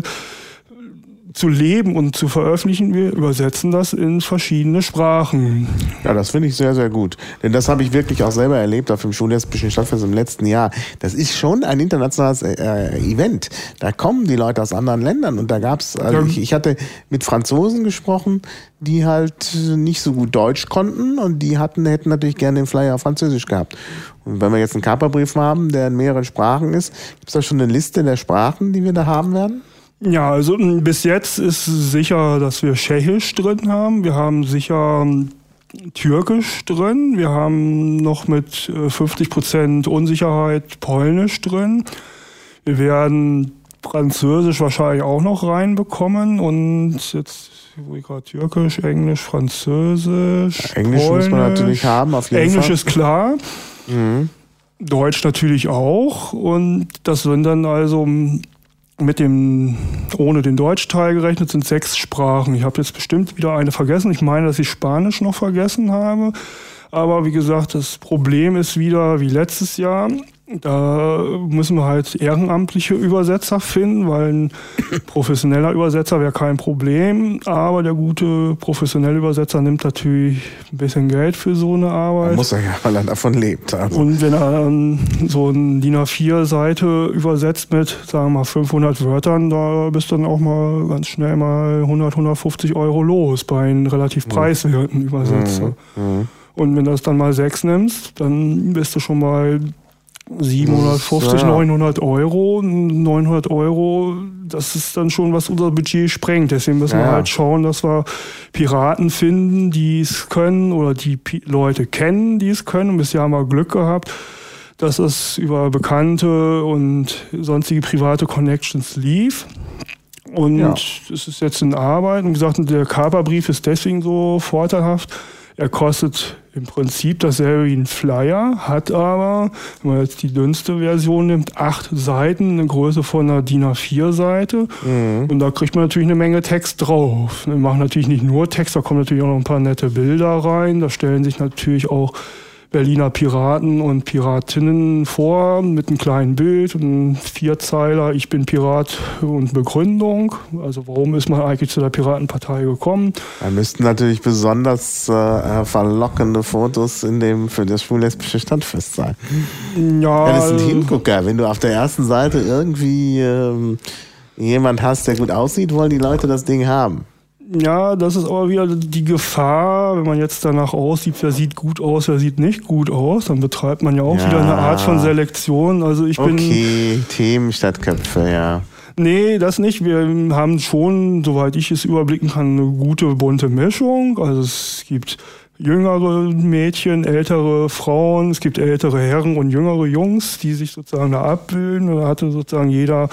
C: zu leben und zu veröffentlichen. Wir übersetzen das in verschiedene Sprachen.
B: Ja, das finde ich sehr, sehr gut. Denn das habe ich wirklich auch selber erlebt auf dem Schullesbischen Stadtfest im letzten Jahr. Das ist schon ein internationales äh, Event. Da kommen die Leute aus anderen Ländern und da gab's, also
C: Ja.
B: ich, ich hatte mit Franzosen gesprochen, die halt nicht so gut Deutsch konnten und die hatten, hätten natürlich gerne den Flyer auf Französisch gehabt. Und wenn wir jetzt einen Kaperbrief haben, der in mehreren Sprachen ist, gibt's da schon eine Liste der Sprachen, die wir da haben werden?
C: Ja, also m, bis jetzt ist sicher, dass wir Tschechisch drin haben. Wir haben sicher m, Türkisch drin. Wir haben noch mit äh, 50% Unsicherheit Polnisch drin. Wir werden Französisch wahrscheinlich auch noch reinbekommen und jetzt wo ich gerade Türkisch, Englisch, Französisch,
B: Englisch muss man
C: Polnisch.
B: natürlich haben, auf jeden
C: Englisch
B: Fall.
C: ist klar.
B: Mhm.
C: Deutsch natürlich auch. Und das sind dann also mit dem, ohne den Deutschteil gerechnet, sind sechs Sprachen. Ich habe jetzt bestimmt wieder eine vergessen. Ich meine, dass ich Spanisch noch vergessen habe. Aber wie gesagt, das Problem ist wieder wie letztes Jahr. Da müssen wir halt ehrenamtliche Übersetzer finden, weil ein (coughs) professioneller Übersetzer wäre kein Problem. Aber der gute professionelle Übersetzer nimmt natürlich ein bisschen Geld für so eine Arbeit.
B: Muss er ja, weil er davon lebt. Also.
C: Und wenn er dann so ein DIN A4-Seite übersetzt mit, sagen wir mal, 500 Wörtern, da bist du dann auch mal ganz schnell mal 100, 150 Euro los bei einem relativ preiswerten Übersetzer.
B: Mhm.
C: Und wenn du das dann mal sechs nimmst, dann bist du schon bei 750,
B: Ja.
C: 900 Euro. 900 Euro, das ist dann schon, was unser Budget sprengt. Deswegen müssen
B: Ja,
C: wir halt schauen, dass wir Piraten finden, die es können oder die Pi Leute kennen, die es können. Und bisher haben wir Glück gehabt, dass es über bekannte und sonstige private Connections lief. Und
B: Ja.
C: es ist jetzt in Arbeit. Und wie gesagt, der Kaperbrief ist deswegen so vorteilhaft. Er kostet im Prinzip dasselbe wie ein Flyer, hat aber, wenn man jetzt die dünnste Version nimmt, acht Seiten, eine Größe von einer DIN A4-Seite. Mhm. Und da kriegt man natürlich eine Menge Text drauf. Wir machen natürlich nicht nur Text, da kommen natürlich auch noch ein paar nette Bilder rein. Da stellen sich natürlich auch Berliner Piraten und Piratinnen vor mit einem kleinen Bild und einem Vierzeiler, ich bin Pirat und Begründung. Also warum ist man eigentlich zu der Piratenpartei gekommen?
B: Da müssten natürlich besonders äh, verlockende Fotos in dem für das schwul-lesbische Stadtfest sein. Ja. ja. Das ist ein Hingucker. Wenn du auf der ersten Seite irgendwie ähm, jemand hast, der gut aussieht, wollen die Leute das Ding haben.
C: Ja, das ist aber wieder die Gefahr, wenn man jetzt danach aussieht, wer sieht gut aus, wer sieht nicht gut aus, dann betreibt man ja auch ja. wieder eine Art von Selektion. Also ich bin.
B: Okay, Themen statt Köpfe, ja.
C: Nee, das nicht. Wir haben schon, soweit ich es überblicken kann, eine gute bunte Mischung. Also es gibt jüngere Mädchen, ältere Frauen, es gibt ältere Herren und jüngere Jungs, die sich sozusagen da abbilden. Da hatte sozusagen jeder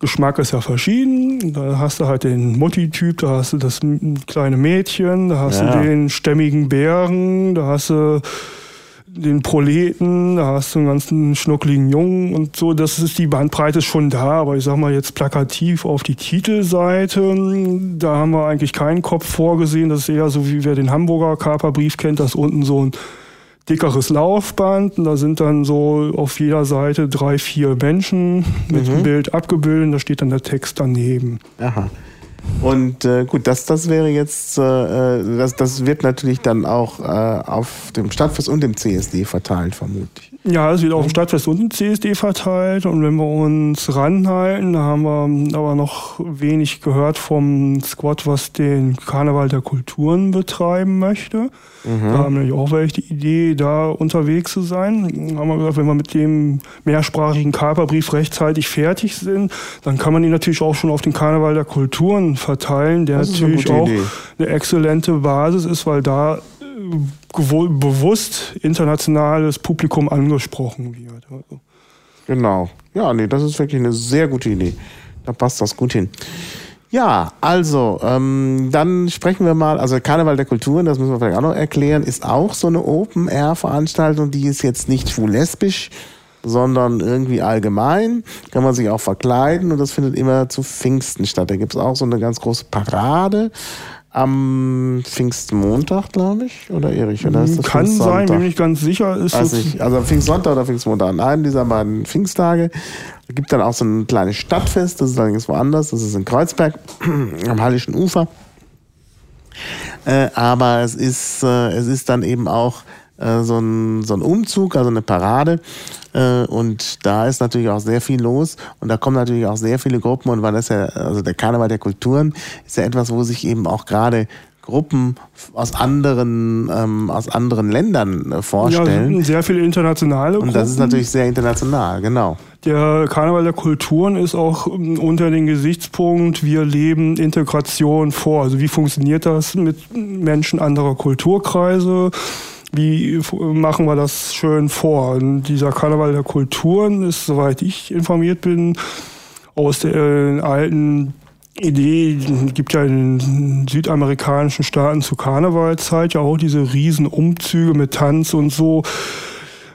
C: Geschmack ist ja verschieden. Da hast du halt den Mutti-Typ, da hast du das kleine Mädchen, da hast ja. du den stämmigen Bären, da hast du den Proleten, da hast du einen ganzen schnuckligen Jungen und so. Das ist die Bandbreite ist schon da, aber ich sag mal jetzt plakativ auf die Titelseite, da haben wir eigentlich keinen Kopf vorgesehen. Das ist eher so, wie wer den Hamburger Kaperbrief kennt, dass unten so ein dickeres Laufband. Und da sind dann so auf jeder Seite drei, vier Menschen mit mhm. dem Bild abgebildet. Da steht dann der Text daneben.
B: Aha. Und äh, gut, das, das wäre jetzt, äh, äh das, das wird natürlich dann auch äh, auf dem Stadtfest und dem CSD verteilt, vermutlich.
C: Ja, es wird auf dem Stadtfest und dem CSD verteilt. Und wenn wir uns ranhalten, da haben wir aber noch wenig gehört vom Squad, was den Karneval der Kulturen betreiben möchte. Mhm. Da haben wir auch welche die Idee, da unterwegs zu sein. Da haben wir gesagt, wenn wir mit dem mehrsprachigen Kaperbrief rechtzeitig fertig sind, dann kann man ihn natürlich auch schon auf den Karneval der Kulturen verteilen, der natürlich auch Idee. eine exzellente Basis ist, weil da bewusst internationales Publikum angesprochen wird. Also.
B: Genau. Ja, nee, das ist wirklich eine sehr gute Idee. Da passt das gut hin. Ja, also, ähm, dann sprechen wir mal, also Karneval der Kulturen, das müssen wir vielleicht auch noch erklären, ist auch so eine Open-Air-Veranstaltung, die ist jetzt nicht schwul-lesbisch, sondern irgendwie allgemein, kann man sich auch verkleiden und das findet immer zu Pfingsten statt. Da gibt's auch so eine ganz große Parade am Pfingstmontag, glaube ich, oder Erich? Oder
C: ist das Kann sein, bin ich ganz sicher. Ist
B: Weiß ich. Also Pfingstsonntag oder Pfingstmontag, an einem dieser beiden Pfingsttage. Es gibt dann auch so ein kleines Stadtfest, das ist allerdings woanders, das ist in Kreuzberg (clears throat) am Hallischen Ufer. Äh, aber es ist, äh, es ist dann eben auch äh, so, ein, so ein Umzug, also eine Parade. Äh, und da ist natürlich auch sehr viel los und da kommen natürlich auch sehr viele Gruppen und weil das ja, also der Karneval der Kulturen ist ja etwas, wo sich eben auch gerade Gruppen aus anderen, ähm, aus anderen Ländern äh, vorstellen.
C: Ja, sehr viele internationale
B: Gruppen. Und das ist natürlich sehr international, genau.
C: Der Karneval der Kulturen ist auch ähm, unter den Gesichtspunkt, wir leben Integration vor. Also wie funktioniert das mit Menschen anderer Kulturkreise? Wie machen wir das schön vor? Und dieser Karneval der Kulturen ist, soweit ich informiert bin, aus der äh, alten Idee, gibt ja in südamerikanischen Staaten zur Karnevalzeit ja auch diese riesen Umzüge mit Tanz und so.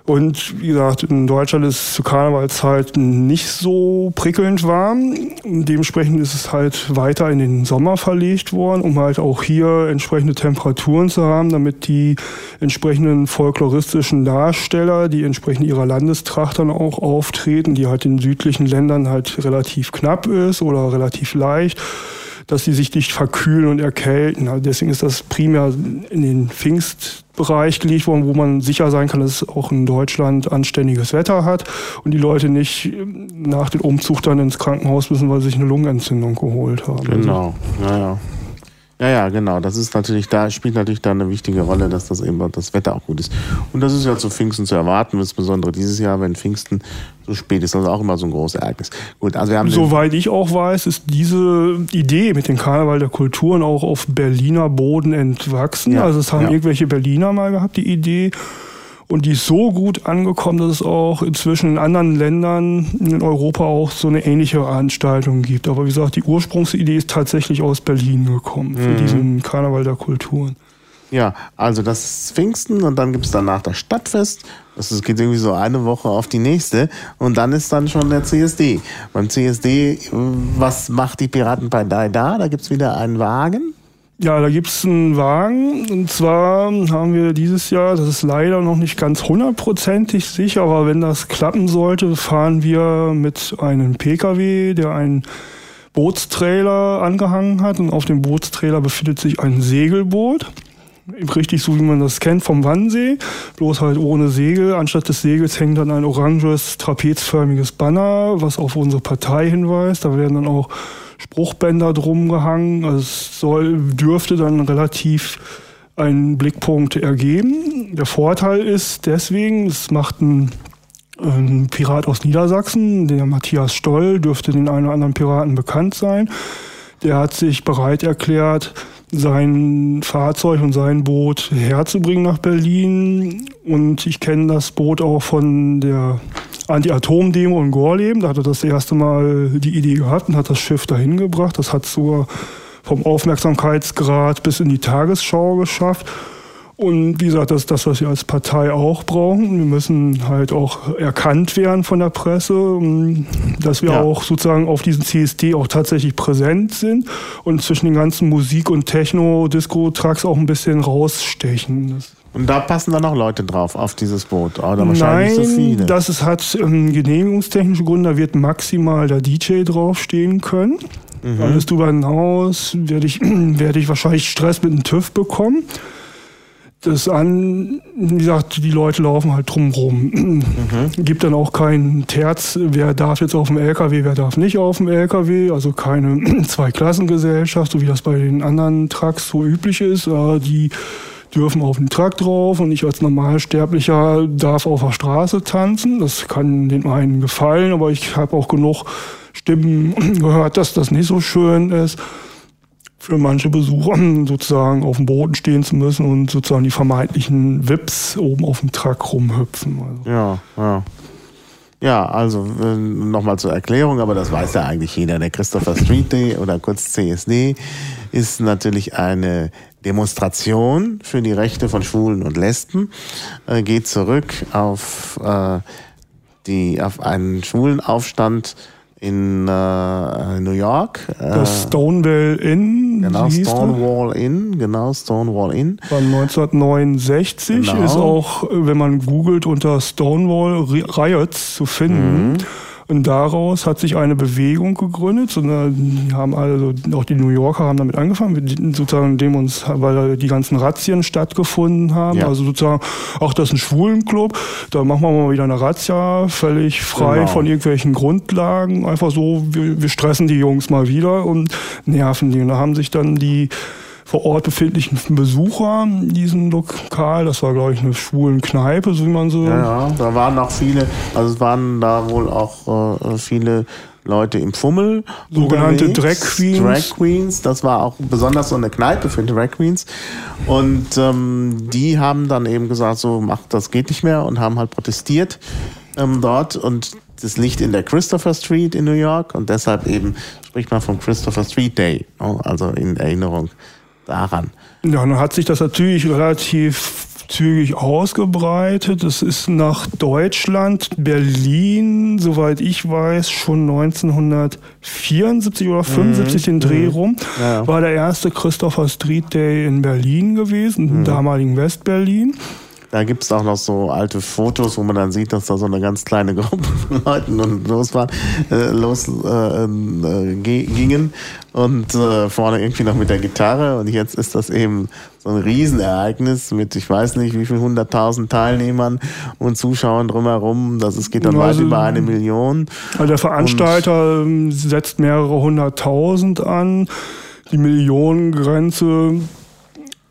C: Und wie gesagt, in Deutschland ist es zu Karnevalszeit nicht so prickelnd warm. Dementsprechend ist es halt weiter in den Sommer verlegt worden, um halt auch hier entsprechende Temperaturen zu haben, damit die entsprechenden folkloristischen Darsteller, die entsprechend ihrer Landestracht dann auch auftreten, die halt in südlichen Ländern halt relativ knapp ist oder relativ leicht, dass sie sich nicht verkühlen und erkälten. Also deswegen ist das primär in den Pfingstbereich gelegt worden, wo man sicher sein kann, dass es auch in Deutschland anständiges Wetter hat und die Leute nicht nach dem Umzug dann ins Krankenhaus müssen, weil sie sich eine Lungenentzündung geholt haben.
B: Genau, naja. Ja, ja, genau. Das ist natürlich, da spielt natürlich da eine wichtige Rolle, dass das eben das Wetter auch gut ist. Und das ist ja zu Pfingsten zu erwarten, insbesondere dieses Jahr, wenn Pfingsten so spät ist. Das ist auch immer so ein großes Ereignis.
C: Gut, also wir haben Soweit ich auch weiß, ist diese Idee mit dem Karneval der Kulturen auch auf Berliner Boden entwachsen. Ja, also es haben ja. irgendwelche Berliner mal gehabt, die Idee. Und die ist so gut angekommen, dass es auch inzwischen in anderen Ländern in Europa auch so eine ähnliche Veranstaltung gibt. Aber wie gesagt, die Ursprungsidee ist tatsächlich aus Berlin gekommen für mhm. diesen Karneval der Kulturen.
B: Ja, also das ist Pfingsten und dann gibt es danach das Stadtfest. Das geht irgendwie so eine Woche auf die nächste und dann ist dann schon der CSD. Beim CSD, was macht die Piratenpartei da? Da gibt es wieder einen Wagen.
C: Ja, da gibt es einen Wagen. Und zwar haben wir dieses Jahr, das ist leider noch nicht ganz hundertprozentig sicher, aber wenn das klappen sollte, fahren wir mit einem Pkw, der einen Bootstrailer angehangen hat. Und auf dem Bootstrailer befindet sich ein Segelboot. Richtig so, wie man das kennt vom Wannsee, bloß halt ohne Segel. Anstatt des Segels hängt dann ein oranges, trapezförmiges Banner, was auf unsere Partei hinweist. Da werden dann auch Spruchbänder drum gehangen. Es soll, dürfte dann relativ einen Blickpunkt ergeben. Der Vorteil ist deswegen, es macht ein, ein Pirat aus Niedersachsen, der Matthias Stoll, dürfte den einen oder anderen Piraten bekannt sein. Der hat sich bereit erklärt, sein Fahrzeug und sein Boot herzubringen nach Berlin. Und ich kenne das Boot auch von der Anti-Atom-Demo in Gorleben. Da hat er das erste Mal die Idee gehabt und hat das Schiff dahin gebracht. Das hat so vom Aufmerksamkeitsgrad bis in die Tagesschau geschafft. Und wie gesagt, das ist das, was wir als Partei auch brauchen. Wir müssen halt auch erkannt werden von der Presse, dass wir ja. auch sozusagen auf diesem CSD auch tatsächlich präsent sind und zwischen den ganzen Musik- und Techno-Disco-Tracks auch ein bisschen rausstechen. Das
B: und da passen dann auch Leute drauf auf dieses Boot, oder wahrscheinlich
C: Nein,
B: so viele.
C: das ist, hat ähm, genehmigungstechnische Gründe, da wird maximal der DJ draufstehen können. Mhm. Alles drüber hinaus werde ich, (clears throat) werde ich wahrscheinlich Stress mit dem TÜV bekommen. Das an, wie gesagt, die Leute laufen halt drumrum. (clears throat) Mhm. Gibt dann auch keinen Terz, wer darf jetzt auf dem LKW, wer darf nicht auf dem LKW. Also keine (clears throat) Zweiklassengesellschaft, so wie das bei den anderen Trucks so üblich ist. Die dürfen auf den Truck drauf und ich als Normalsterblicher darf auf der Straße tanzen. Das kann den einen gefallen, aber ich habe auch genug Stimmen (clears throat) gehört, dass das nicht so schön ist für manche Besucher (clears throat) sozusagen auf dem Boden stehen zu müssen und sozusagen die vermeintlichen Vips oben auf dem Truck rumhüpfen.
B: Also. Ja, ja. Ja, also äh, nochmal zur Erklärung, aber das weiß ja eigentlich jeder. Der Christopher Street Day oder kurz CSD ist natürlich eine Demonstration für die Rechte von Schwulen und Lesben, äh, geht zurück auf, äh, die, auf einen Schwulenaufstand in äh, New York.
C: Das äh, Stonewall Inn.
B: Genau, Stonewall Inn, genau, Stonewall Inn.
C: War 1969, genau. ist auch, wenn man googelt, unter Stonewall Riots zu finden. Mhm. Und daraus hat sich eine Bewegung gegründet. Und die haben also, auch die New Yorker haben damit angefangen, sozusagen, indem uns, weil die ganzen Razzien stattgefunden haben. Ja. Also sozusagen, auch das ist ein Schwulenclub. Da machen wir mal wieder eine Razzia, völlig frei genau. von irgendwelchen Grundlagen. Einfach so, wir, wir stressen die Jungs mal wieder und nerven die. Und da haben sich dann die, vor Ort befindlichen Besucher in diesem Lokal. Das war, glaube ich, eine schwulen Kneipe, so wie man so.
B: Ja, ja, da waren auch viele, also es waren da wohl auch äh, viele Leute im Fummel.
C: Sogenannte Drag Queens.
B: Drag Queens, das war auch besonders so eine Kneipe für Drag Queens. Und ähm, die haben dann eben gesagt, so macht das geht nicht mehr und haben halt protestiert ähm, dort und das liegt in der Christopher Street in New York und deshalb eben spricht man vom Christopher Street Day, ne? also in Erinnerung daran.
C: Ja, dann hat sich das natürlich relativ zügig ausgebreitet. Es ist nach Deutschland, Berlin, soweit ich weiß, schon 1974 oder 75 mhm. den Dreh mhm. rum, ja. war der erste Christopher Street Day in Berlin gewesen, im mhm. damaligen Westberlin.
B: Da gibt es auch noch so alte Fotos, wo man dann sieht, dass da so eine ganz kleine Gruppe (laughs) von Leuten und los waren, äh, los äh, äh, gingen und äh, vorne irgendwie noch mit der Gitarre und jetzt ist das eben so ein Riesenereignis mit, ich weiß nicht, wie viel hunderttausend Teilnehmern und Zuschauern drumherum. Das es geht dann also, weit über eine Million.
C: Also der Veranstalter und setzt mehrere hunderttausend an. Die Millionengrenze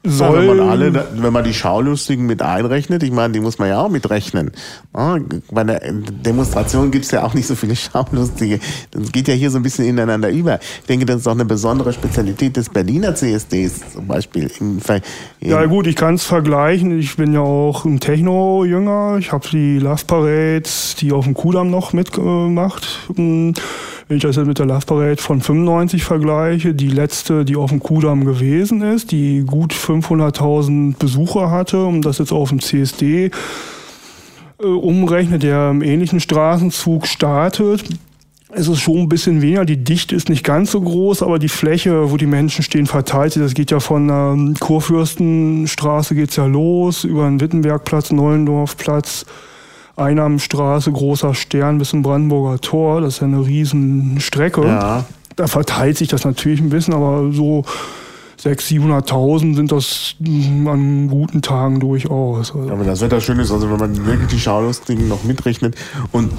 C: soll.
B: Ja, wenn man alle, wenn man die Schaulustigen mit einrechnet, ich meine, die muss man ja auch mitrechnen. bei der Demonstration gibt es ja auch nicht so viele (laughs) Schaulustige. Das geht ja hier so ein bisschen ineinander über. Ich denke, das ist auch eine besondere Spezialität des Berliner CSDs zum Beispiel. In,
C: in ja gut, ich kann es vergleichen. Ich bin ja auch ein Techno-Jünger. Ich habe die Love Parades, die auf dem Kudamm noch mitgemacht. Wenn ich das jetzt mit der Love Parade von 95 vergleiche, die letzte, die auf dem Kudamm gewesen ist, die gut 500.000 Besucher hatte, um das jetzt auf dem CSD äh, umrechnet, der im ähnlichen Straßenzug startet, ist es schon ein bisschen weniger. Die Dichte ist nicht ganz so groß, aber die Fläche, wo die Menschen stehen, verteilt sich. Das geht ja von der Kurfürstenstraße geht's ja los, über den Wittenbergplatz, Neulendorfplatz, Einnahmenstraße, großer Stern bis zum Brandenburger Tor. Das ist ja eine riesen Strecke.
B: Ja.
C: Da verteilt sich das natürlich ein bisschen, aber so 600.000, 700.000 sind das an guten Tagen durchaus. Also,
B: Ja, wenn das Wetter schön ist, also wenn man wirklich die Schaulustigen noch mitrechnet und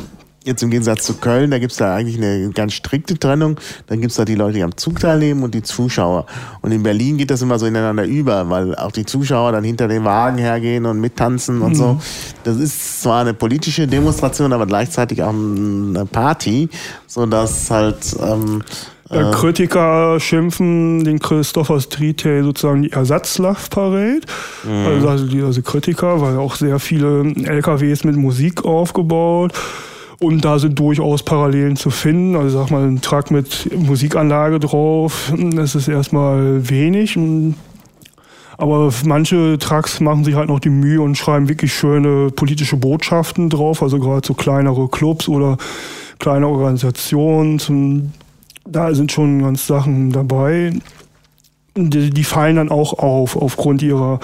B: jetzt im Gegensatz zu Köln, da gibt's da eigentlich eine ganz strikte Trennung. Dann gibt's da die Leute, die am Zug teilnehmen und die Zuschauer. Und in Berlin geht das immer so ineinander über, weil auch die Zuschauer dann hinter den Wagen hergehen und mittanzen und so. Das ist zwar eine politische Demonstration, aber gleichzeitig auch eine Party, so dass halt ähm,
C: äh, Kritiker schimpfen den Christopher Street sozusagen die Ersatz-Love-Parade. Also, also die also Kritiker, weil auch sehr viele LKWs mit Musik aufgebaut. Und da sind durchaus Parallelen zu finden. Also sag mal, ein Truck mit Musikanlage drauf, das ist erstmal wenig. Aber manche Trucks machen sich halt noch die Mühe und schreiben wirklich schöne politische Botschaften drauf. Also gerade so kleinere Clubs oder kleine Organisationen. Da sind schon ganz Sachen dabei. Die, die fallen dann auch auf, aufgrund ihrer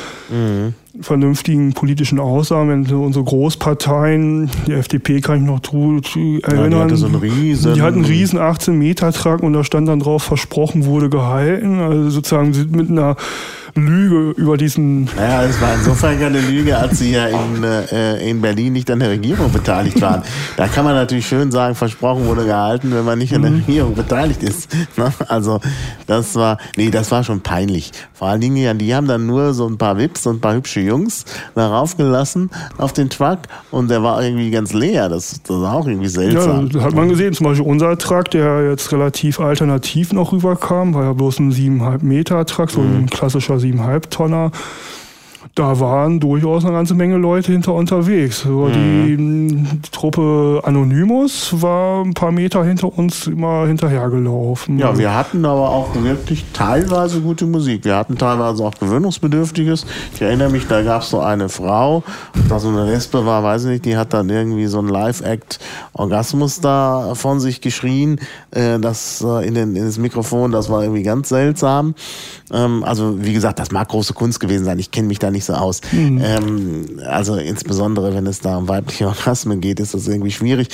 C: vernünftigen politischen Aussagen. Wenn so unsere Großparteien, die FDP kann ich noch tru- tru- erinnern,
B: hatte so einen riesen-
C: die hatten einen riesen 18 Meter Trag und da stand dann drauf, versprochen wurde gehalten. Also sozusagen mit einer Lüge über diesen
B: Naja, es war insofern keine Lüge, als sie ja in, äh, in Berlin nicht an der Regierung beteiligt waren. Da kann man natürlich schön sagen, versprochen wurde gehalten, wenn man nicht an der Regierung beteiligt ist. Ne? Also das war, nee, das war schon peinlich. Vor allen Dingen, ja, die haben dann nur so ein paar Vips und ein paar hübsche Jungs darauf gelassen auf den Truck und der war irgendwie ganz leer. Das, das war auch irgendwie
C: Ja,
B: seltsam.
C: das hat man gesehen. Zum Beispiel unser Truck, der jetzt relativ alternativ noch rüberkam, war ja bloß ein 7,5 Meter Truck, so ein klassischer 7,5 Tonner. Da waren durchaus eine ganze Menge Leute hinter unterwegs. Die m, Truppe Anonymous war ein paar Meter hinter uns immer hinterhergelaufen.
B: Ja, wir hatten aber auch wirklich teilweise gute Musik. Wir hatten teilweise auch Gewöhnungsbedürftiges. Ich erinnere mich, da gab es so eine Frau, da so eine Lesbe war, weiß ich nicht, die hat dann irgendwie so ein Live-Act Orgasmus da von sich geschrien, äh, das äh, in, den, in das Mikrofon, das war irgendwie ganz seltsam. Ähm, also wie gesagt, das mag große Kunst gewesen sein. Ich kenne mich da nicht so aus. Ähm, also insbesondere, wenn es da um weibliche Orgasmen geht, ist das irgendwie schwierig.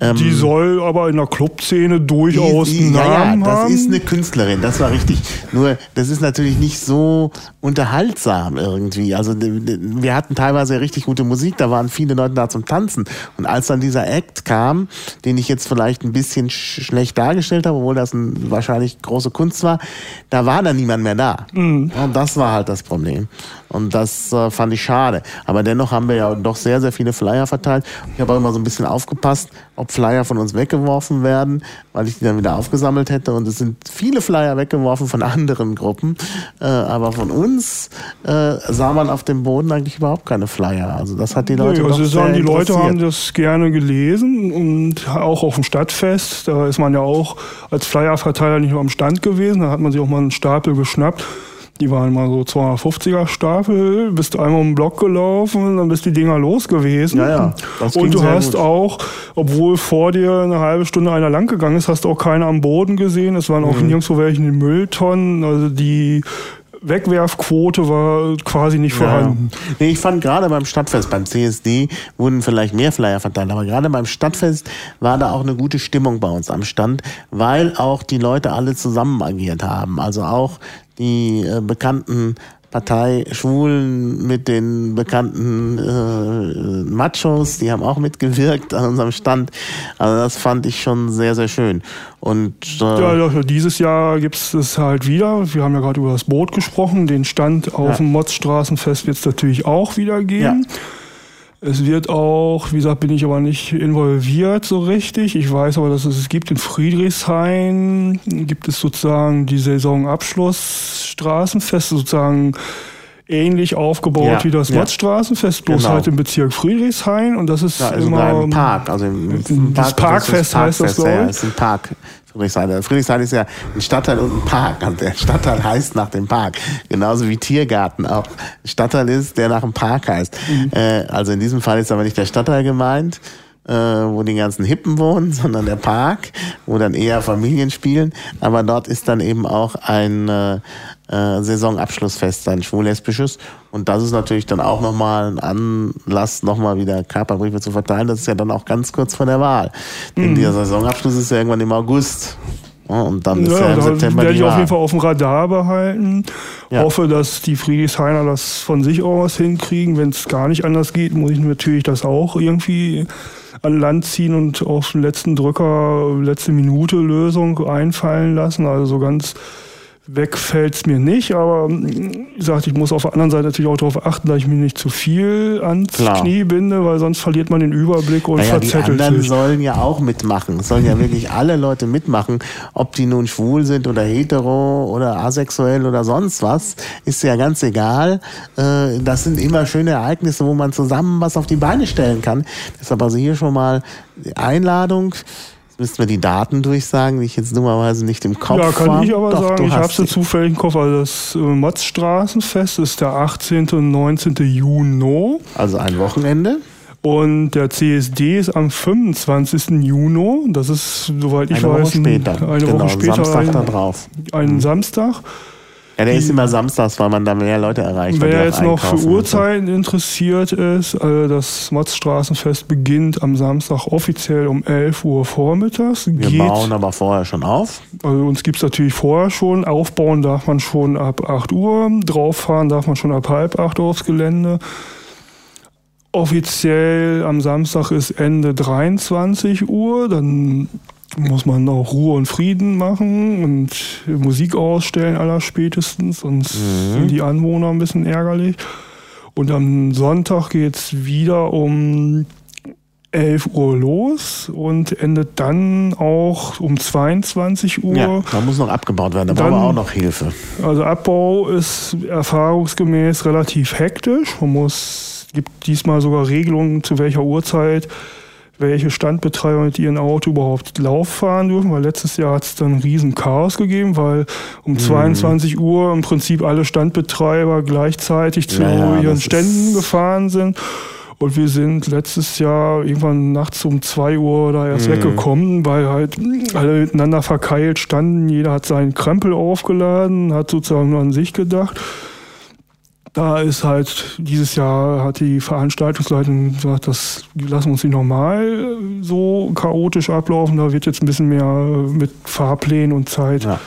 B: Ähm,
C: Die soll aber in der Clubszene durchaus
B: die, die,
C: einen
B: ja, ja,
C: Namen
B: das
C: haben.
B: ist eine Künstlerin, das war richtig. Nur, das ist natürlich nicht so unterhaltsam irgendwie. Also wir hatten teilweise richtig gute Musik, da waren viele Leute da zum Tanzen. Und als dann dieser Act kam, den ich jetzt vielleicht ein bisschen sch schlecht dargestellt habe, obwohl das ein, wahrscheinlich große Kunst war, da war dann niemand mehr da. Und das war halt das Problem. Und das äh, fand ich schade. Aber dennoch haben wir ja doch sehr, sehr viele Flyer verteilt. Ich habe auch immer so ein bisschen aufgepasst, ob Flyer von uns weggeworfen werden, weil ich die dann wieder aufgesammelt hätte. Und es sind viele Flyer weggeworfen von anderen Gruppen. Äh, aber von uns äh, sah man auf dem Boden eigentlich überhaupt keine Flyer. Also das hat die Leute
C: Nee, also sagen, die Leute haben das gerne gelesen und auch auf dem Stadtfest, da ist man ja auch als Flyerverteiler nicht nur am Stand gewesen, da hat man sich auch mal einen Stapel geschnappt. Die waren mal so 250er Stapel, bist einmal um den Block gelaufen dann bist die Dinger los gewesen.
B: Ja, ja, das
C: und du hast
B: gut.
C: auch, obwohl vor dir eine halbe Stunde einer lang gegangen ist, hast du auch keiner am Boden gesehen. Es waren auch
B: Mhm.
C: nirgendwo welche in den Mülltonnen. Also die Wegwerfquote war quasi nicht vorhanden.
B: Ja. Nee, ich fand gerade beim Stadtfest, beim CSD wurden vielleicht mehr Flyer verteilt, aber gerade beim Stadtfest war da auch eine gute Stimmung bei uns am Stand, weil auch die Leute alle zusammen agiert haben. Also auch die äh, bekannten Partei Schwulen mit den bekannten äh, Machos, die haben auch mitgewirkt an unserem Stand. Also das fand ich schon sehr, sehr schön. Und äh,
C: Ja, ja, dieses Jahr gibt es es halt wieder. Wir haben ja gerade über das Boot gesprochen. Den Stand auf
B: Ja.
C: dem Motzstraßenfest wird es natürlich auch wieder geben. Es wird auch, wie gesagt, bin ich aber nicht involviert so richtig. Ich weiß aber, dass es es gibt in Friedrichshain, gibt es sozusagen die Saisonabschluss Straßenfest, sozusagen ähnlich aufgebaut
B: Ja,
C: wie das
B: ja.
C: Motzstraßenfest, bloß
B: Genau.
C: halt im Bezirk Friedrichshain und das ist
B: Ja, also
C: immer
B: im Park. Also im, im
C: das
B: Park,
C: Parkfest heißt das,
B: Parkfest, ja,
C: glaub ich.
B: ist ein Park. Friedrichshain. Friedrichshain ist ja ein Stadtteil und ein Park. Und der Stadtteil heißt nach dem Park. Genauso wie Tiergarten auch ein Stadtteil ist, der nach dem Park heißt.
C: Mhm.
B: Äh, also in diesem Fall ist aber nicht der Stadtteil gemeint, äh, wo die ganzen Hippen wohnen, (laughs) sondern der Park, wo dann eher Familien spielen. Aber dort ist dann eben auch ein äh, äh, Saisonabschlussfest, ein schwul-lesbisches. Und das ist natürlich dann auch nochmal ein Anlass, nochmal wieder Kaperbriefe zu verteilen. Das ist ja dann auch ganz kurz vor der Wahl.
C: Mhm.
B: Denn der Saisonabschluss ist ja irgendwann im August. Und dann ist ja,
C: Ja,
B: im September
C: werde ich auf jeden Fall auf dem Radar behalten.
B: Ja.
C: Hoffe, dass die Friedrichshainer das von sich aus hinkriegen. Wenn es gar nicht anders geht, muss ich natürlich das auch irgendwie an Land ziehen und auf den letzten Drücker, letzte Minute Lösung einfallen lassen. Also so ganz weg fällt es mir nicht, aber wie gesagt, ich muss auf der anderen Seite natürlich auch darauf achten, dass ich mir nicht zu viel ans
B: Klar.
C: Knie binde, weil sonst verliert man den Überblick und
B: Naja, die
C: verzettelt
B: anderen
C: sich.
B: sollen ja auch mitmachen. Es sollen ja wirklich alle Leute mitmachen. Ob die nun schwul sind oder hetero oder asexuell oder sonst was, ist ja ganz egal. Äh, Das sind immer schöne Ereignisse, wo man zusammen was auf die Beine stellen kann. Deshalb also hier schon mal die Einladung. Jetzt müssten wir die Daten durchsagen, die ich jetzt dummerweise nicht im Kopf
C: Ja, kann
B: habe.
C: ich aber
B: Doch,
C: sagen, ich habe sie zufällig im Kopf. Also das äh, Motzstraßenfest ist der 18. und 19. Juni
B: Also ein Wochenende.
C: und der CSD ist am 25. Juni. Das ist, soweit ich
B: Eine Woche
C: weiß, ein-
B: später.
C: eine
B: genau,
C: Woche später,
B: Samstag
C: ein,
B: da drauf.
C: ein Samstag.
B: Ja, der ist immer samstags, weil man da mehr Leute erreicht. die
C: Wer jetzt noch für
B: und so.
C: Uhrzeiten interessiert ist, äh, das Motzstraßenfest beginnt am Samstag offiziell um 11 Uhr vormittags.
B: Wir
C: Geht
B: bauen aber vorher schon auf.
C: Also uns gibt's natürlich vorher schon. Aufbauen darf man schon ab 8 Uhr. Drauffahren darf man schon ab halb 8 Uhr aufs Gelände. Offiziell am Samstag ist Ende 23 Uhr. Dann muss man auch Ruhe und Frieden machen und Musik ausstellen aller spätestens. Sonst sind die Anwohner ein bisschen ärgerlich. Und am Sonntag geht's wieder um 11 Uhr los und endet dann auch um 22 Uhr.
B: Ja, da muss noch abgebaut werden. Da brauchen wir
C: Dann-
B: auch noch Hilfe.
C: Also Abbau ist erfahrungsgemäß relativ hektisch. Man muss, gibt diesmal sogar Regelungen, zu welcher Uhrzeit welche Standbetreiber mit ihrem Auto überhaupt Lauf fahren dürfen, weil letztes Jahr hat es dann ein riesen Chaos gegeben, weil um 22 Uhr im Prinzip alle Standbetreiber gleichzeitig zu
B: Ja, ja, das
C: ihren Ständen gefahren sind. Und wir sind letztes Jahr irgendwann nachts um 2 Uhr da erst weggekommen, weil halt alle miteinander verkeilt standen. Jeder hat seinen Krempel aufgeladen, hat sozusagen nur an sich gedacht. Da ist halt, dieses Jahr hat die Veranstaltungsleitung gesagt, das lassen uns nicht normal so chaotisch ablaufen. Da wird jetzt ein bisschen mehr mit Fahrplänen und Zeit
B: Ja.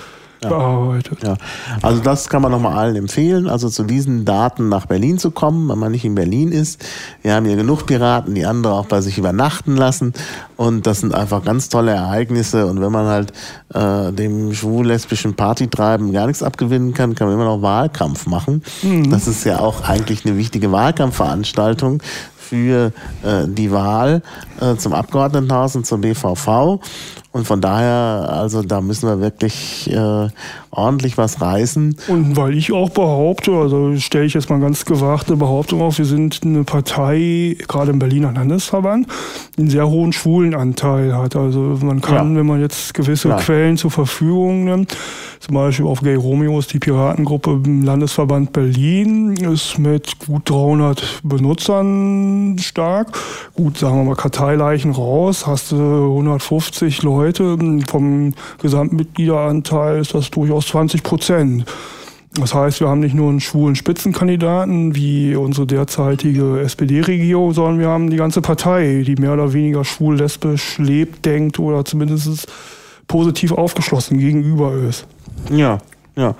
C: Bearbeitet.
B: Ja, also das kann man nochmal allen empfehlen, also zu diesen Daten nach Berlin zu kommen, wenn man nicht in Berlin ist. Wir haben hier genug Piraten, die andere auch bei sich übernachten lassen und das sind einfach ganz tolle Ereignisse und wenn man halt äh, dem schwul-lesbischen Partytreiben gar nichts abgewinnen kann, kann man immer noch Wahlkampf machen. Das ist ja auch eigentlich eine wichtige Wahlkampfveranstaltung für äh, die Wahl äh, zum Abgeordnetenhaus und zum BVV. Und von daher, also da müssen wir wirklich äh, ordentlich was reißen.
C: Und weil ich auch behaupte, also stelle ich jetzt mal ganz gewagte Behauptung auf, wir sind eine Partei, gerade im Berliner Landesverband, die einen sehr hohen Schwulenanteil hat. Also man kann,
B: Ja.
C: wenn man jetzt gewisse
B: Klar.
C: Quellen zur Verfügung nimmt, zum Beispiel auf Gay Romeos, die Piratengruppe im Landesverband Berlin, ist mit gut 300 Benutzern stark. Gut, sagen wir mal Karteileichen raus, hast du 150 Leute. Vom Gesamtmitgliederanteil ist das durchaus 20 Prozent. Das heißt, wir haben nicht nur einen schwulen Spitzenkandidaten wie unsere derzeitige SPD-Regierung, sondern wir haben die ganze Partei, die mehr oder weniger schwul, lesbisch lebt, denkt oder zumindest positiv aufgeschlossen gegenüber ist.
B: Ja, ja.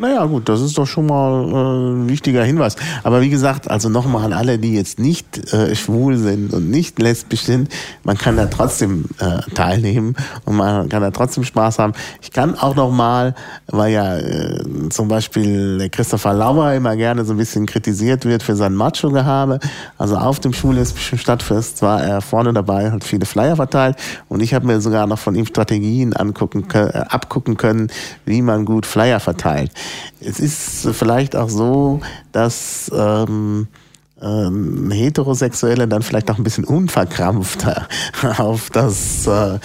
B: Naja, gut, das ist doch schon mal äh, ein wichtiger Hinweis. Aber wie gesagt, also nochmal an alle, die jetzt nicht äh, schwul sind und nicht lesbisch sind, man kann da trotzdem äh, teilnehmen und man kann da trotzdem Spaß haben. Ich kann auch nochmal, weil ja äh, zum Beispiel der Christopher Lauer immer gerne so ein bisschen kritisiert wird für sein Macho-Gehabe. Also auf dem schwul-lesbischen Stadtfest war er vorne dabei, hat viele Flyer verteilt und ich habe mir sogar noch von ihm Strategien angucken, äh, abgucken können, wie man gut Flyer verteilt. Es ist vielleicht auch so, dass ähm, ähm, Heterosexuelle dann vielleicht auch ein bisschen unverkrampfter (laughs) auf das äh,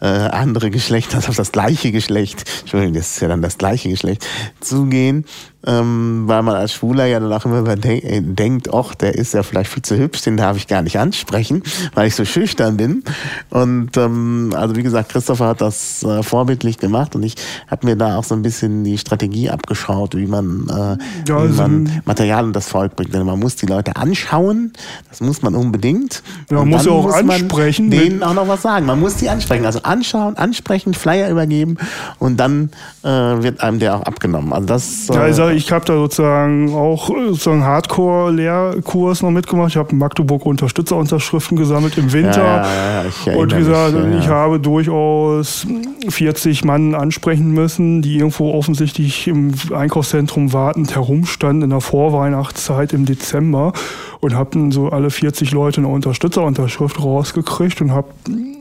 B: äh, andere Geschlecht, also auf das gleiche Geschlecht, Entschuldigung, das ist ja dann das gleiche Geschlecht, zugehen ähm, weil man als Schwuler ja dann auch immer äh, denkt, ach, der ist ja vielleicht viel zu hübsch, den darf ich gar nicht ansprechen, weil ich so schüchtern bin. Und ähm, also wie gesagt, Christopher hat das äh, vorbildlich gemacht und ich habe mir da auch so ein bisschen die Strategie abgeschaut, wie man, äh, ja, wie also man Material und das Volk bringt. Denn man muss die Leute anschauen, das muss man unbedingt.
C: Ja, man muss ja auch muss ansprechen.
B: denen auch noch was sagen. Man muss die ansprechen. Also anschauen, ansprechen, Flyer übergeben und dann äh, wird einem der auch abgenommen. Also das.
C: Äh, ja, also ich habe da sozusagen auch sozusagen Hardcore-Lehrkurs noch mitgemacht. Ich habe in Magdeburg Unterstützerunterschriften gesammelt im Winter. Ja, ja, und wie gesagt, mich, ich habe durchaus 40 Mann ansprechen müssen, die irgendwo offensichtlich im Einkaufszentrum wartend herumstanden in der Vorweihnachtszeit im Dezember und habe dann so alle 40 Leute eine Unterstützerunterschrift rausgekriegt und habe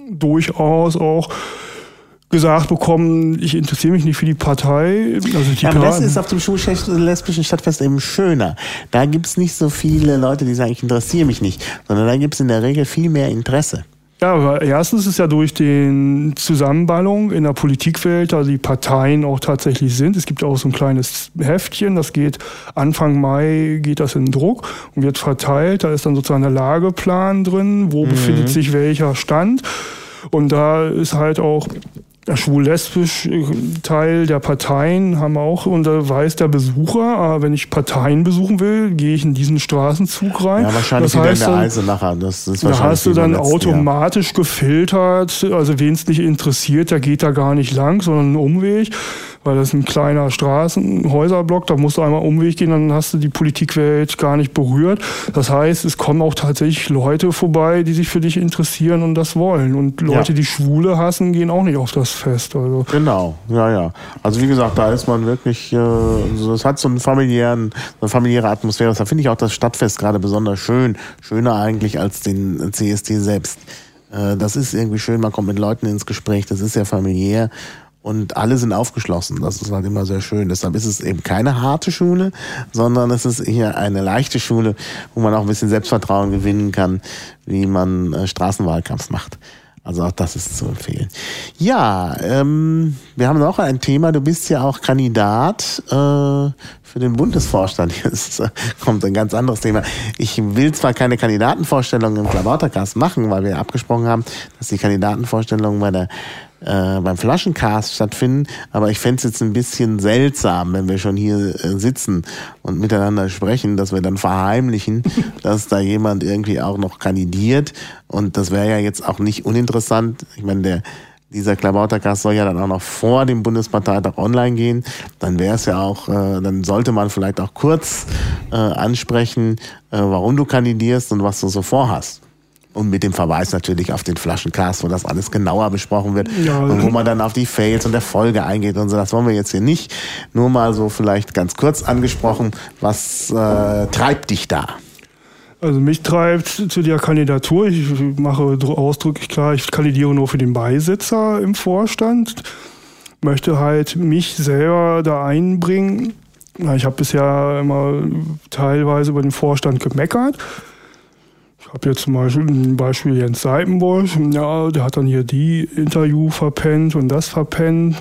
C: durchaus auch gesagt bekommen, ich interessiere mich nicht für die Partei. Also
B: die ja, aber das ist auf dem lesbischen Stadtfest eben schöner. Da gibt es nicht so viele Leute, die sagen, ich interessiere mich nicht, sondern da gibt es in der Regel viel mehr Interesse.
C: Ja, aber erstens ist ja durch den Zusammenballung in der Politikwelt, da die Parteien auch tatsächlich sind. Es gibt auch so ein kleines Heftchen, das geht Anfang Mai geht das in Druck und wird verteilt. Da ist dann sozusagen der Lageplan drin, wo mhm. befindet sich welcher Stand. Und da ist halt auch schwul-lesbisch äh, Teil der Parteien haben auch, und da weiß der Besucher, aber wenn ich Parteien besuchen will, gehe ich in diesen Straßenzug rein.
B: Ja, wahrscheinlich das heißt, in der Eisenacher.
C: Das ist da hast du dann automatisch Jahr. gefiltert, also wen es nicht interessiert, der geht da gar nicht lang, sondern einen Umweg weil das ist ein kleiner Straßenhäuserblock, da musst du einmal Umweg gehen, dann hast du die Politikwelt gar nicht berührt. Das heißt, es kommen auch tatsächlich Leute vorbei, die sich für dich interessieren und das wollen. Und Leute, ja. die Schwule hassen, gehen auch nicht auf das Fest. Also.
B: Genau, ja, ja. Also wie gesagt, da ist man wirklich, äh, es hat so einen familiären, eine familiäre Atmosphäre. Da finde ich auch das Stadtfest gerade besonders schön. Schöner eigentlich als den CST selbst. Äh, das ist irgendwie schön, man kommt mit Leuten ins Gespräch, das ist ja familiär und alle sind aufgeschlossen. Das ist halt immer sehr schön. Deshalb ist es eben keine harte Schule, sondern es ist eher eine leichte Schule, wo man auch ein bisschen Selbstvertrauen gewinnen kann, wie man äh, Straßenwahlkampf macht. Also auch das ist zu empfehlen. Ja, ähm, wir haben noch ein Thema. Du bist ja auch Kandidat äh, für den Bundesvorstand. (laughs) Jetzt äh, kommt ein ganz anderes Thema. Ich will zwar keine Kandidatenvorstellung im Klabautercast machen, weil wir abgesprochen haben, dass die Kandidatenvorstellung bei der äh, beim Flaschencast stattfinden. Aber ich fände es jetzt ein bisschen seltsam, wenn wir schon hier äh, sitzen und miteinander sprechen, dass wir dann verheimlichen, (laughs) dass da jemand irgendwie auch noch kandidiert. Und das wäre ja jetzt auch nicht uninteressant. Ich meine, der dieser Klabautercast soll ja dann auch noch vor dem Bundesparteitag online gehen. Dann wäre es ja auch, äh, dann sollte man vielleicht auch kurz äh, ansprechen, äh, warum du kandidierst und was du so vorhast. Und mit dem Verweis natürlich auf den Flaschencast, wo das alles genauer besprochen wird ja, und wo man dann auf die Fails und der Folge eingeht und so. Das wollen wir jetzt hier nicht. Nur mal so vielleicht ganz kurz angesprochen. Was äh, treibt dich da?
C: Also mich treibt zu der Kandidatur, ich mache ausdrücklich klar, ich kandidiere nur für den Beisitzer im Vorstand, möchte halt mich selber da einbringen. Ich habe bisher immer teilweise über den Vorstand gemeckert ich habe jetzt zum Beispiel ein Beispiel Jens Seipenbusch, ja, der hat dann hier die Interview verpennt und das verpennt.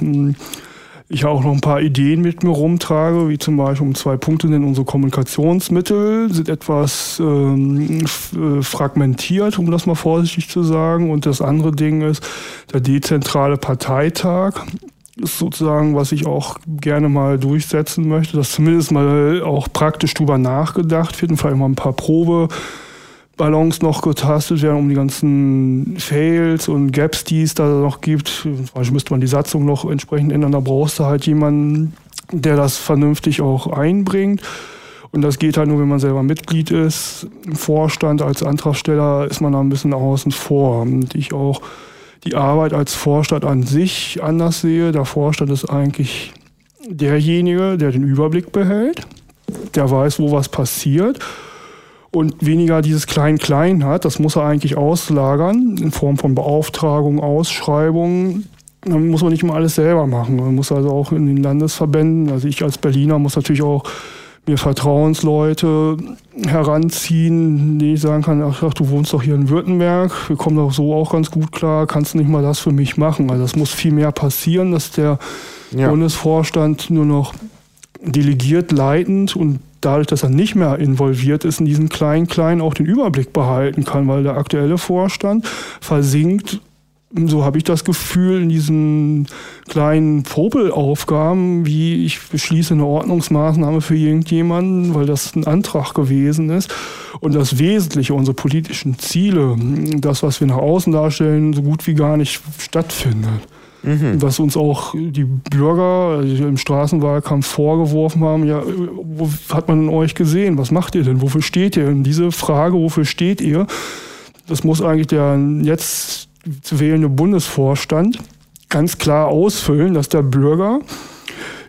C: Ich auch noch ein paar Ideen mit mir rumtrage, wie zum Beispiel um zwei Punkte nennen, unsere Kommunikationsmittel sind etwas ähm, äh, fragmentiert, um das mal vorsichtig zu sagen. Und das andere Ding ist der dezentrale Parteitag ist sozusagen, was ich auch gerne mal durchsetzen möchte, dass zumindest mal auch praktisch drüber nachgedacht wird und vielleicht mal ein paar Probe Ballons noch getastet werden, um die ganzen Fails und Gaps, die es da noch gibt. Beispiel müsste man die Satzung noch entsprechend ändern. Da brauchst du halt jemanden, der das vernünftig auch einbringt. Und das geht halt nur, wenn man selber Mitglied ist. Im Vorstand als Antragsteller ist man da ein bisschen außen vor. Und ich auch die Arbeit als Vorstand an sich anders sehe. Der Vorstand ist eigentlich derjenige, der den Überblick behält, der weiß, wo was passiert und weniger dieses Klein-Klein hat. Das muss er eigentlich auslagern in Form von Beauftragung, Ausschreibungen dann muss man nicht immer alles selber machen. Man muss also auch in den Landesverbänden, also ich als Berliner muss natürlich auch mir Vertrauensleute heranziehen, die ich sagen kann, ach, ach, du wohnst doch hier in Württemberg, wir kommen doch so auch ganz gut klar, kannst du nicht mal das für mich machen? Also das muss viel mehr passieren, dass der ja. Bundesvorstand nur noch delegiert leitend und dadurch, dass er nicht mehr involviert ist in diesen kleinen, kleinen, auch den Überblick behalten kann, weil der aktuelle Vorstand versinkt so habe ich das Gefühl, in diesen kleinen Popelaufgaben, wie ich beschließe eine Ordnungsmaßnahme für irgendjemanden, weil das ein Antrag gewesen ist. Und das Wesentliche, unsere politischen Ziele, das, was wir nach außen darstellen, so gut wie gar nicht stattfindet. Mhm. Was uns auch die Bürger also im Straßenwahlkampf vorgeworfen haben, ja, wo hat man euch gesehen? Was macht ihr denn? Wofür steht ihr? Und diese Frage, wofür steht ihr? Das muss eigentlich der jetzt zu wählende Bundesvorstand ganz klar ausfüllen, dass der Bürger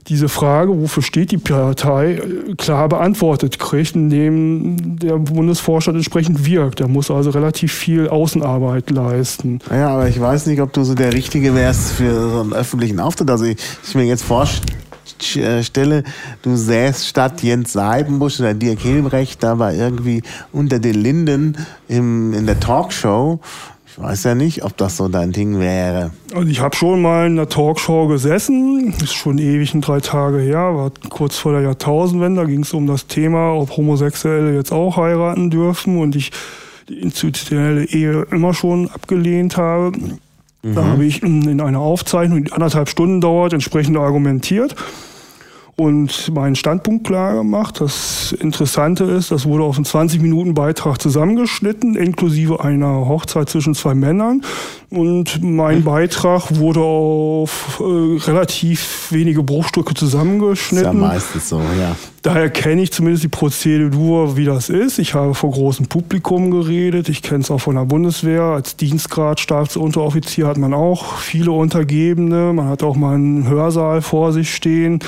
C: diese Frage, wofür steht die Partei, klar beantwortet kriegt, indem der Bundesvorstand entsprechend wirkt. Er muss also relativ viel Außenarbeit leisten.
B: Ja, aber ich weiß nicht, ob du so der Richtige wärst für so einen öffentlichen Auftritt. Also ich, ich mir jetzt vorstelle, du säßt statt Jens Seidenbusch oder Dirk Hilbrecht da war irgendwie unter den Linden im, in der Talkshow ich weiß ja nicht, ob das so dein Ding wäre.
C: Also ich habe schon mal in einer Talkshow gesessen, ist schon ewig ein drei Tage her, war kurz vor der Jahrtausendwende, da ging es um das Thema, ob Homosexuelle jetzt auch heiraten dürfen und ich die institutionelle Ehe immer schon abgelehnt habe. Mhm. Da habe ich in einer Aufzeichnung, die anderthalb Stunden dauert, entsprechend argumentiert und meinen Standpunkt klar gemacht. Das Interessante ist, das wurde auf einen 20-Minuten-Beitrag zusammengeschnitten, inklusive einer Hochzeit zwischen zwei Männern. Und mein Beitrag wurde auf äh, relativ wenige Bruchstücke zusammengeschnitten. Ist ja
B: meistens so, ja.
C: Daher kenne ich zumindest die Prozedur, wie das ist. Ich habe vor großem Publikum geredet. Ich kenne es auch von der Bundeswehr. Als Dienstgrad, Staatsunteroffizier hat man auch viele Untergebene. Man hat auch mal einen Hörsaal vor sich stehen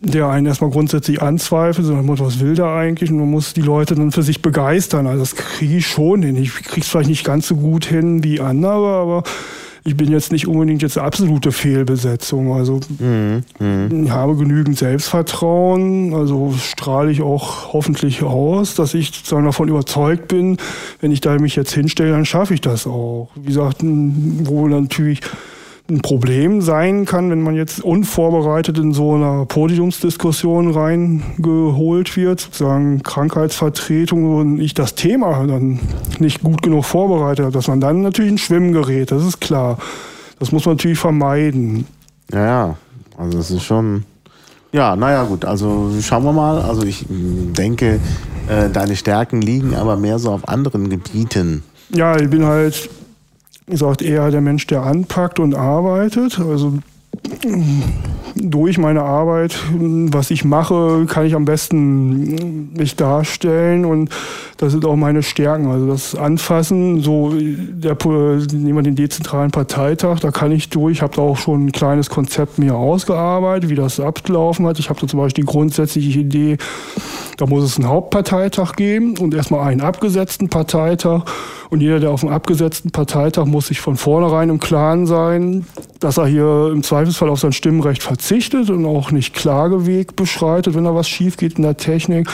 C: der einen erstmal grundsätzlich anzweifelt, sondern was will der eigentlich? Und man muss die Leute dann für sich begeistern. Also das kriege ich schon hin. Ich kriege es vielleicht nicht ganz so gut hin wie andere, aber ich bin jetzt nicht unbedingt jetzt eine absolute Fehlbesetzung. Also mhm, mhm. ich habe genügend Selbstvertrauen, also strahle ich auch hoffentlich aus, dass ich sozusagen davon überzeugt bin, wenn ich da mich jetzt hinstelle, dann schaffe ich das auch. Wie gesagt, wo natürlich ein Problem sein kann, wenn man jetzt unvorbereitet in so einer Podiumsdiskussion reingeholt wird, sozusagen Krankheitsvertretung und ich das Thema dann nicht gut genug vorbereitet habe, dass man dann natürlich ein Schwimmen gerät, das ist klar. Das muss man natürlich vermeiden.
B: Ja, ja, also es ist schon, ja, naja gut, also schauen wir mal. Also ich denke, äh, deine Stärken liegen aber mehr so auf anderen Gebieten.
C: Ja, ich bin halt gesagt, eher der Mensch, der anpackt und arbeitet. Also durch meine Arbeit, was ich mache, kann ich am besten mich darstellen und das sind auch meine Stärken. Also das Anfassen, so der, nehmen wir den dezentralen Parteitag, da kann ich durch, ich habe da auch schon ein kleines Konzept mir ausgearbeitet, wie das abgelaufen hat. Ich habe da zum Beispiel die grundsätzliche Idee, da muss es einen Hauptparteitag geben und erstmal einen abgesetzten Parteitag und jeder, der auf dem abgesetzten Parteitag muss sich von vornherein im Klaren sein, dass er hier im Zweifelsfall auf sein Stimmrecht verzichtet und auch nicht Klageweg beschreitet, wenn da was schief geht in der Technik.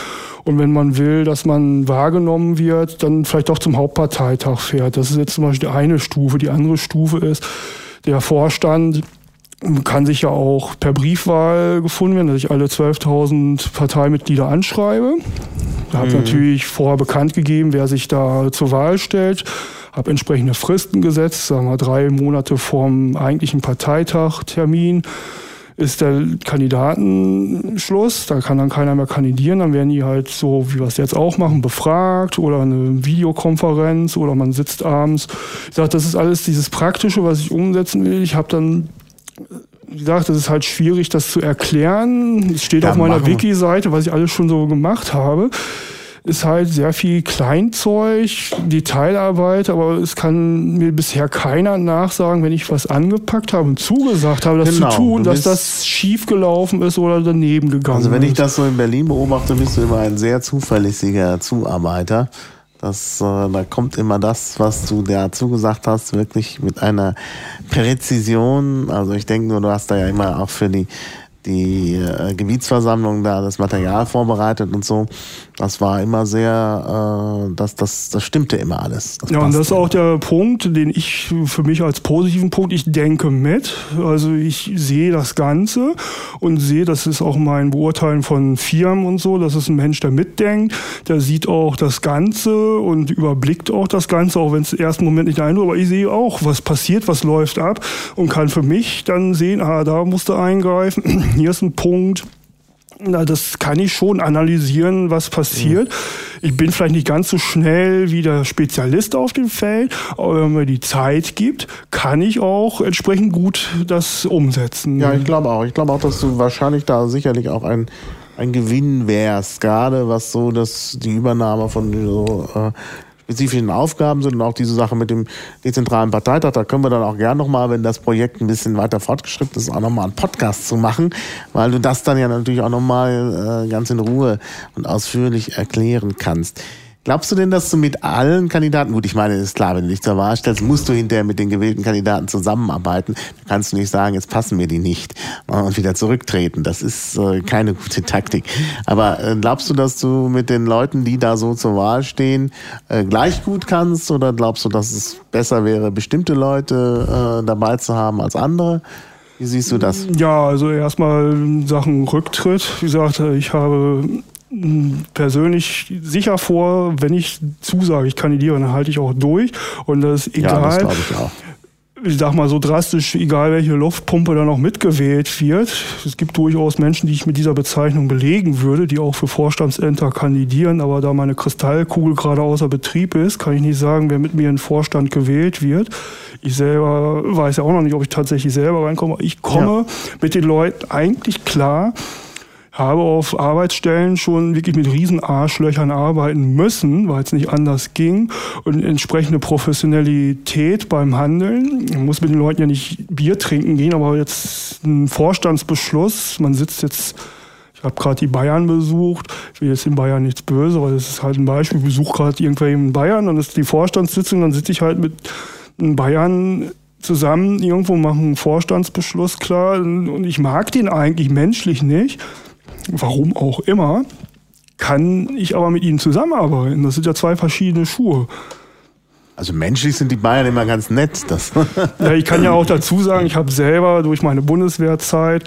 C: Und wenn man will, dass man wahrgenommen wird, dann vielleicht auch zum Hauptparteitag fährt. Das ist jetzt zum Beispiel eine Stufe. Die andere Stufe ist, der Vorstand kann sich ja auch per Briefwahl gefunden werden, dass ich alle 12.000 Parteimitglieder anschreibe. Da habe mhm. natürlich vorher bekannt gegeben, wer sich da zur Wahl stellt. Habe entsprechende Fristen gesetzt, sagen wir drei Monate vorm eigentlichen Parteitag-Termin ist der Kandidatenschluss. Da kann dann keiner mehr kandidieren. Dann werden die halt so, wie wir es jetzt auch machen, befragt oder eine Videokonferenz oder man sitzt abends. Ich sage, das ist alles dieses Praktische, was ich umsetzen will. Ich habe dann wie gesagt, es ist halt schwierig, das zu erklären. Es steht ja, auf meiner Wiki-Seite, was ich alles schon so gemacht habe. Ist halt sehr viel Kleinzeug, Detailarbeit, aber es kann mir bisher keiner nachsagen, wenn ich was angepackt habe und zugesagt habe, das genau, zu tun, dass das schiefgelaufen ist oder daneben gegangen ist.
B: Also wenn
C: ich
B: das so in Berlin beobachte, bist du immer ein sehr zuverlässiger Zuarbeiter. Das, äh, da kommt immer das, was du dazu gesagt hast, wirklich mit einer Präzision. Also ich denke nur, du hast da ja immer auch für die die äh, Gebietsversammlung da das Material vorbereitet und so. Das war immer sehr, äh, das, das, das stimmte immer alles.
C: Das ja, und das ist auch der Punkt, den ich für mich als positiven Punkt, ich denke mit. Also ich sehe das Ganze und sehe, das ist auch mein Beurteilen von Firmen und so, das ist ein Mensch, der mitdenkt, der sieht auch das Ganze und überblickt auch das Ganze, auch wenn es im ersten Moment nicht eindruckt, aber ich sehe auch, was passiert, was läuft ab und kann für mich dann sehen, ah, da musste eingreifen (clears throat) hier ist ein Punkt, das kann ich schon analysieren, was passiert. Ich bin vielleicht nicht ganz so schnell wie der Spezialist auf dem Feld, aber wenn mir die Zeit gibt, kann ich auch entsprechend gut das umsetzen.
B: Ja, ich glaube auch. Ich glaube auch, dass du wahrscheinlich da sicherlich auch ein ein Gewinn wärst, gerade was so das die Übernahme von so äh, spezifischen Aufgaben sind und auch diese Sache mit dem dezentralen Parteitag, da können wir dann auch gern nochmal, wenn das Projekt ein bisschen weiter fortgeschritten ist, auch nochmal einen Podcast zu machen, weil du das dann ja natürlich auch nochmal äh, ganz in Ruhe und ausführlich erklären kannst. Glaubst du denn, dass du mit allen Kandidaten, gut, ich meine, ist klar, wenn du dich zur Wahl stellst, musst du hinterher mit den gewählten Kandidaten zusammenarbeiten. Da kannst du nicht sagen, jetzt passen mir die nicht und wieder zurücktreten. Das ist äh, keine gute Taktik. Aber äh, glaubst du, dass du mit den Leuten, die da so zur Wahl stehen, äh, gleich gut kannst? Oder glaubst du, dass es besser wäre, bestimmte Leute dabei zu haben als andere? Wie siehst du das?
C: Ja, also erstmal Sachen Rücktritt. Wie gesagt, ich habe persönlich sicher vor, wenn ich zusage, ich kandidiere, dann halte ich auch durch. Und das ist egal. Ja, das glaube ich auch. Ich sag mal so drastisch, egal welche Luftpumpe da noch mitgewählt wird. Es gibt durchaus Menschen, die ich mit dieser Bezeichnung belegen würde, die auch für Vorstandsämter kandidieren. Aber da meine Kristallkugel gerade außer Betrieb ist, kann ich nicht sagen, wer mit mir in Vorstand gewählt wird. Ich selber weiß ja auch noch nicht, ob ich tatsächlich selber reinkomme. Ich komme ja. mit den Leuten eigentlich klar habe auf Arbeitsstellen schon wirklich mit riesen Arschlöchern arbeiten müssen, weil es nicht anders ging. Und entsprechende Professionalität beim Handeln. Man muss mit den Leuten ja nicht Bier trinken gehen, aber jetzt ein Vorstandsbeschluss, man sitzt jetzt ich habe gerade die Bayern besucht. Ich will jetzt in Bayern nichts böse, aber das ist halt ein Beispiel. Ich besuche gerade irgendwer in Bayern, dann ist die Vorstandssitzung, dann sitze ich halt mit Bayern zusammen irgendwo, machen einen Vorstandsbeschluss klar. Und ich mag den eigentlich menschlich nicht warum auch immer, kann ich aber mit ihnen zusammenarbeiten. Das sind ja zwei verschiedene Schuhe.
B: Also menschlich sind die Bayern immer ganz nett. Das
C: ja, ich kann ja auch (laughs) dazu sagen, ich habe selber durch meine Bundeswehrzeit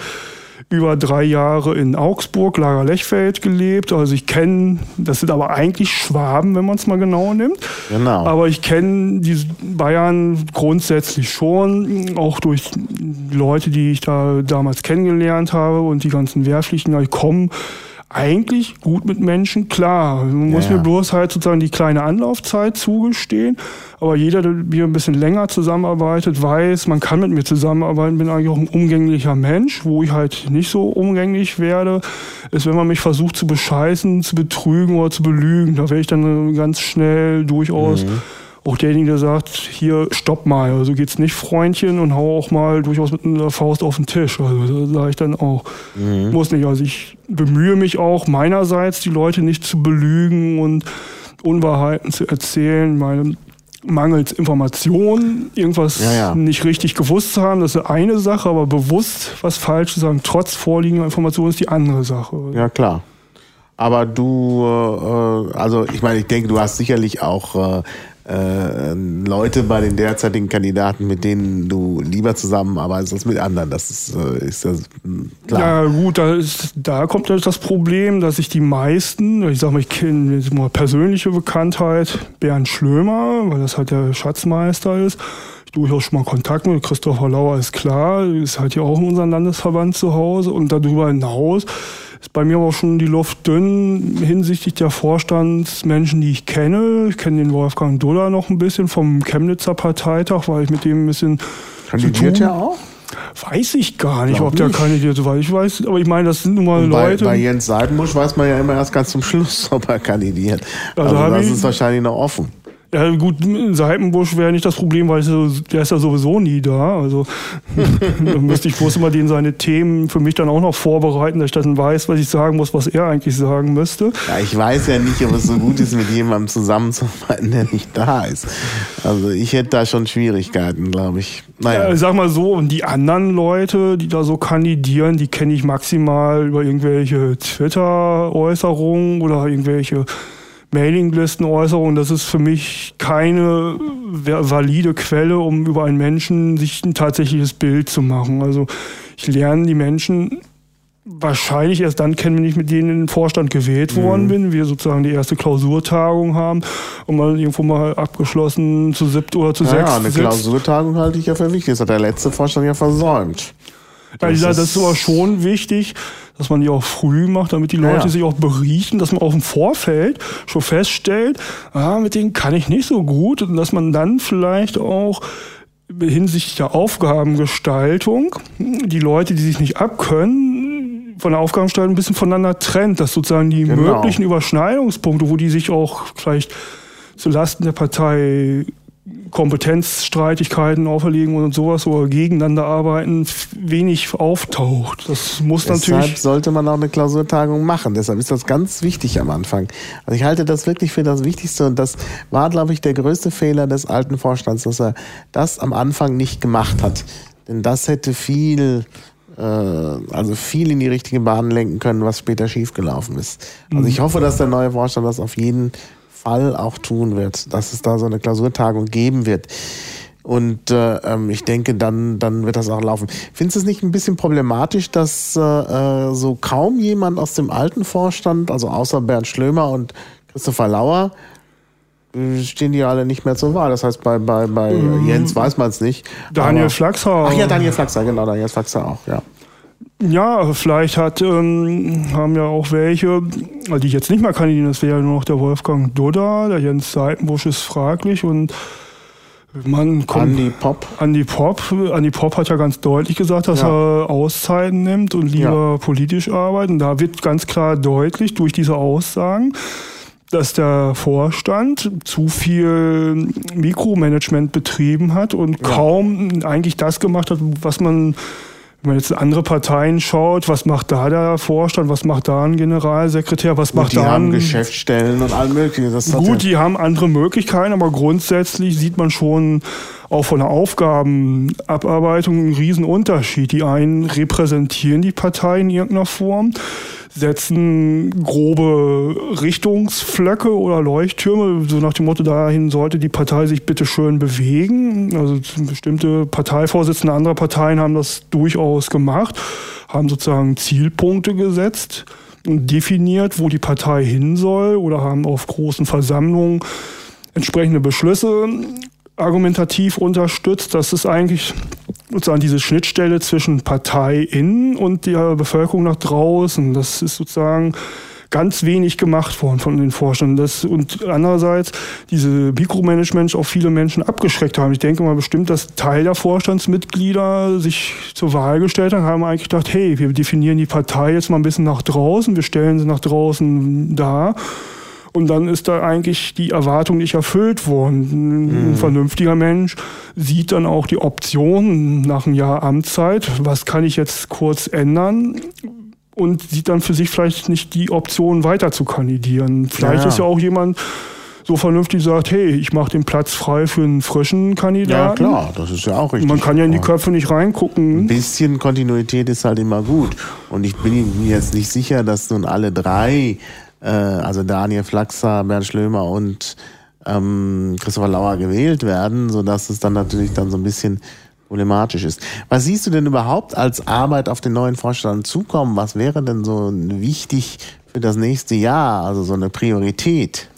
C: über drei Jahre in Augsburg, Lager Lechfeld gelebt. Also ich kenne, das sind aber eigentlich Schwaben, wenn man es mal genau nimmt. Genau. Aber ich kenne die Bayern grundsätzlich schon, auch durch Leute, die ich da damals kennengelernt habe und die ganzen Wehrpflichten. Ich komme eigentlich gut mit Menschen klar. Man muss ja. mir bloß halt sozusagen die kleine Anlaufzeit zugestehen. Aber jeder, der mir ein bisschen länger zusammenarbeitet, weiß, man kann mit mir zusammenarbeiten, bin eigentlich auch ein umgänglicher Mensch. Wo ich halt nicht so umgänglich werde, ist, wenn man mich versucht zu bescheißen, zu betrügen oder zu belügen. Da werde ich dann ganz schnell durchaus mhm auch derjenige, der sagt, hier, stopp mal, also geht's nicht, Freundchen, und hau auch mal durchaus mit einer Faust auf den Tisch. Also da sage ich dann auch, mhm. muss nicht. Also ich bemühe mich auch meinerseits, die Leute nicht zu belügen und Unwahrheiten zu erzählen. Meine mangels Informationen, irgendwas ja, ja. nicht richtig gewusst zu haben, das ist eine Sache, aber bewusst was falsch zu sagen, trotz vorliegender Informationen, ist die andere Sache.
B: Ja, klar. Aber du, äh, also ich meine, ich denke, du hast sicherlich auch äh, äh, Leute bei den derzeitigen Kandidaten, mit denen du lieber zusammenarbeitest als mit anderen. Das ist, äh, ist das hm,
C: klar. Ja gut, da, ist, da kommt das Problem, dass ich die meisten, ich sag mal, ich kenne jetzt mal persönliche Bekanntheit, Bernd Schlömer, weil das halt der Schatzmeister ist, durchaus schon mal Kontakt mit Christopher Lauer ist klar, ist halt ja auch in unserem Landesverband zu Hause und darüber hinaus ist bei mir aber auch schon die Luft dünn hinsichtlich der Vorstandsmenschen, die ich kenne. Ich kenne den Wolfgang Duller noch ein bisschen vom Chemnitzer Parteitag, weil ich mit dem ein bisschen.
B: Kandidiert er auch?
C: Weiß ich gar nicht, Glaub ob der kandidiert war. Ich weiß, aber ich meine, das sind nun mal bei, Leute.
B: Bei Jens Seidenbusch weiß man ja immer erst ganz zum Schluss, (laughs) ob er kandidiert. Also, also das ist wahrscheinlich noch offen.
C: Ja, gut, Seitenbusch wäre nicht das Problem, weil der ist ja sowieso nie da. Also (laughs) da müsste ich bloß immer den seine Themen für mich dann auch noch vorbereiten, dass ich dann weiß, was ich sagen muss, was er eigentlich sagen müsste.
B: Ja, ich weiß ja nicht, ob es so gut ist, mit jemandem zusammenzuarbeiten, (laughs) der nicht da ist. Also ich hätte da schon Schwierigkeiten, glaube ich.
C: Naja. Ja, sag mal so, und die anderen Leute, die da so kandidieren, die kenne ich maximal über irgendwelche Twitter-Äußerungen oder irgendwelche Mailinglistenäußerungen, das ist für mich keine valide Quelle, um über einen Menschen sich ein tatsächliches Bild zu machen. Also ich lerne die Menschen wahrscheinlich erst dann kennen, wenn ich mit denen in den Vorstand gewählt worden mhm. bin, wir sozusagen die erste Klausurtagung haben und man irgendwo mal abgeschlossen zu siebt oder zu ja, sechs. Ja,
B: eine sitzt. Klausurtagung halte ich ja für wichtig. Das hat der letzte Vorstand ja versäumt.
C: Das, ja, das ist aber schon wichtig, dass man die auch früh macht, damit die Leute ja. sich auch beriechen, dass man auch im Vorfeld schon feststellt, ah, mit denen kann ich nicht so gut und dass man dann vielleicht auch hinsichtlich der Aufgabengestaltung die Leute, die sich nicht abkönnen, von der Aufgabengestaltung ein bisschen voneinander trennt, dass sozusagen die genau. möglichen Überschneidungspunkte, wo die sich auch vielleicht zulasten der Partei Kompetenzstreitigkeiten auferlegen und sowas oder gegeneinander arbeiten wenig auftaucht. Das muss
B: Deshalb
C: natürlich.
B: Deshalb sollte man auch eine Klausurtagung machen. Deshalb ist das ganz wichtig am Anfang. Also ich halte das wirklich für das Wichtigste und das war, glaube ich, der größte Fehler des alten Vorstands, dass er das am Anfang nicht gemacht hat. Denn das hätte viel äh, also viel in die richtige Bahn lenken können, was später schiefgelaufen ist. Also ich hoffe, dass der neue Vorstand das auf jeden Fall auch tun wird, dass es da so eine Klausurtagung geben wird. Und äh, ähm, ich denke, dann, dann wird das auch laufen. Findest du es nicht ein bisschen problematisch, dass äh, äh, so kaum jemand aus dem alten Vorstand, also außer Bernd Schlömer und Christopher Lauer, äh, stehen die alle nicht mehr zur Wahl. Das heißt, bei, bei, bei mhm. Jens weiß man es nicht.
C: Daniel Flachser.
B: Ach ja, Daniel Flachser, genau, Daniel Flachser auch, ja.
C: Ja, vielleicht hat, ähm, haben ja auch welche, die jetzt nicht mehr kandidieren, das wäre ja nur noch der Wolfgang Dudda, der Jens Seitenbusch ist fraglich und man kommt.
B: Andi Pop.
C: Andi Pop. Andi Pop hat ja ganz deutlich gesagt, dass ja. er Auszeiten nimmt und lieber ja. politisch arbeitet. Und da wird ganz klar deutlich durch diese Aussagen, dass der Vorstand zu viel Mikromanagement betrieben hat und ja. kaum eigentlich das gemacht hat, was man wenn man jetzt andere Parteien schaut, was macht da der Vorstand, was macht da ein Generalsekretär, was macht
B: die
C: da
B: ein... Die haben Geschäftsstellen und all mögliche.
C: Gut, die haben andere Möglichkeiten, aber grundsätzlich sieht man schon auch von der Aufgabenabarbeitung einen Riesenunterschied. Die einen repräsentieren die Partei in irgendeiner Form setzen grobe Richtungsflöcke oder Leuchttürme, so nach dem Motto, dahin sollte die Partei sich bitte schön bewegen. Also bestimmte Parteivorsitzende anderer Parteien haben das durchaus gemacht, haben sozusagen Zielpunkte gesetzt und definiert, wo die Partei hin soll oder haben auf großen Versammlungen entsprechende Beschlüsse argumentativ unterstützt. Das ist eigentlich sozusagen diese Schnittstelle zwischen Partei innen und der Bevölkerung nach draußen. Das ist sozusagen ganz wenig gemacht worden von den Forschern. Das, und andererseits diese Mikromanagement auch viele Menschen abgeschreckt haben. Ich denke mal bestimmt, dass Teil der Vorstandsmitglieder sich zur Wahl gestellt haben, haben eigentlich gedacht, hey, wir definieren die Partei jetzt mal ein bisschen nach draußen, wir stellen sie nach draußen dar und dann ist da eigentlich die Erwartung nicht erfüllt worden. Ein mhm. vernünftiger Mensch sieht dann auch die Option nach einem Jahr Amtszeit, was kann ich jetzt kurz ändern? Und sieht dann für sich vielleicht nicht die Option weiter zu kandidieren. Vielleicht ja. ist ja auch jemand, so vernünftig sagt, hey, ich mache den Platz frei für einen frischen Kandidaten.
B: Ja, klar, das ist ja auch richtig.
C: Man kann ja in die Köpfe nicht reingucken.
B: Ein bisschen Kontinuität ist halt immer gut. Und ich bin mir jetzt nicht sicher, dass nun alle drei äh, also Daniel Flaxer, Bernd Schlömer und ähm, Christopher Lauer gewählt werden, sodass es dann natürlich dann so ein bisschen problematisch ist. Was siehst du denn überhaupt als Arbeit auf den neuen Vorstand zukommen? Was wäre denn so wichtig für das nächste Jahr, also so eine Priorität?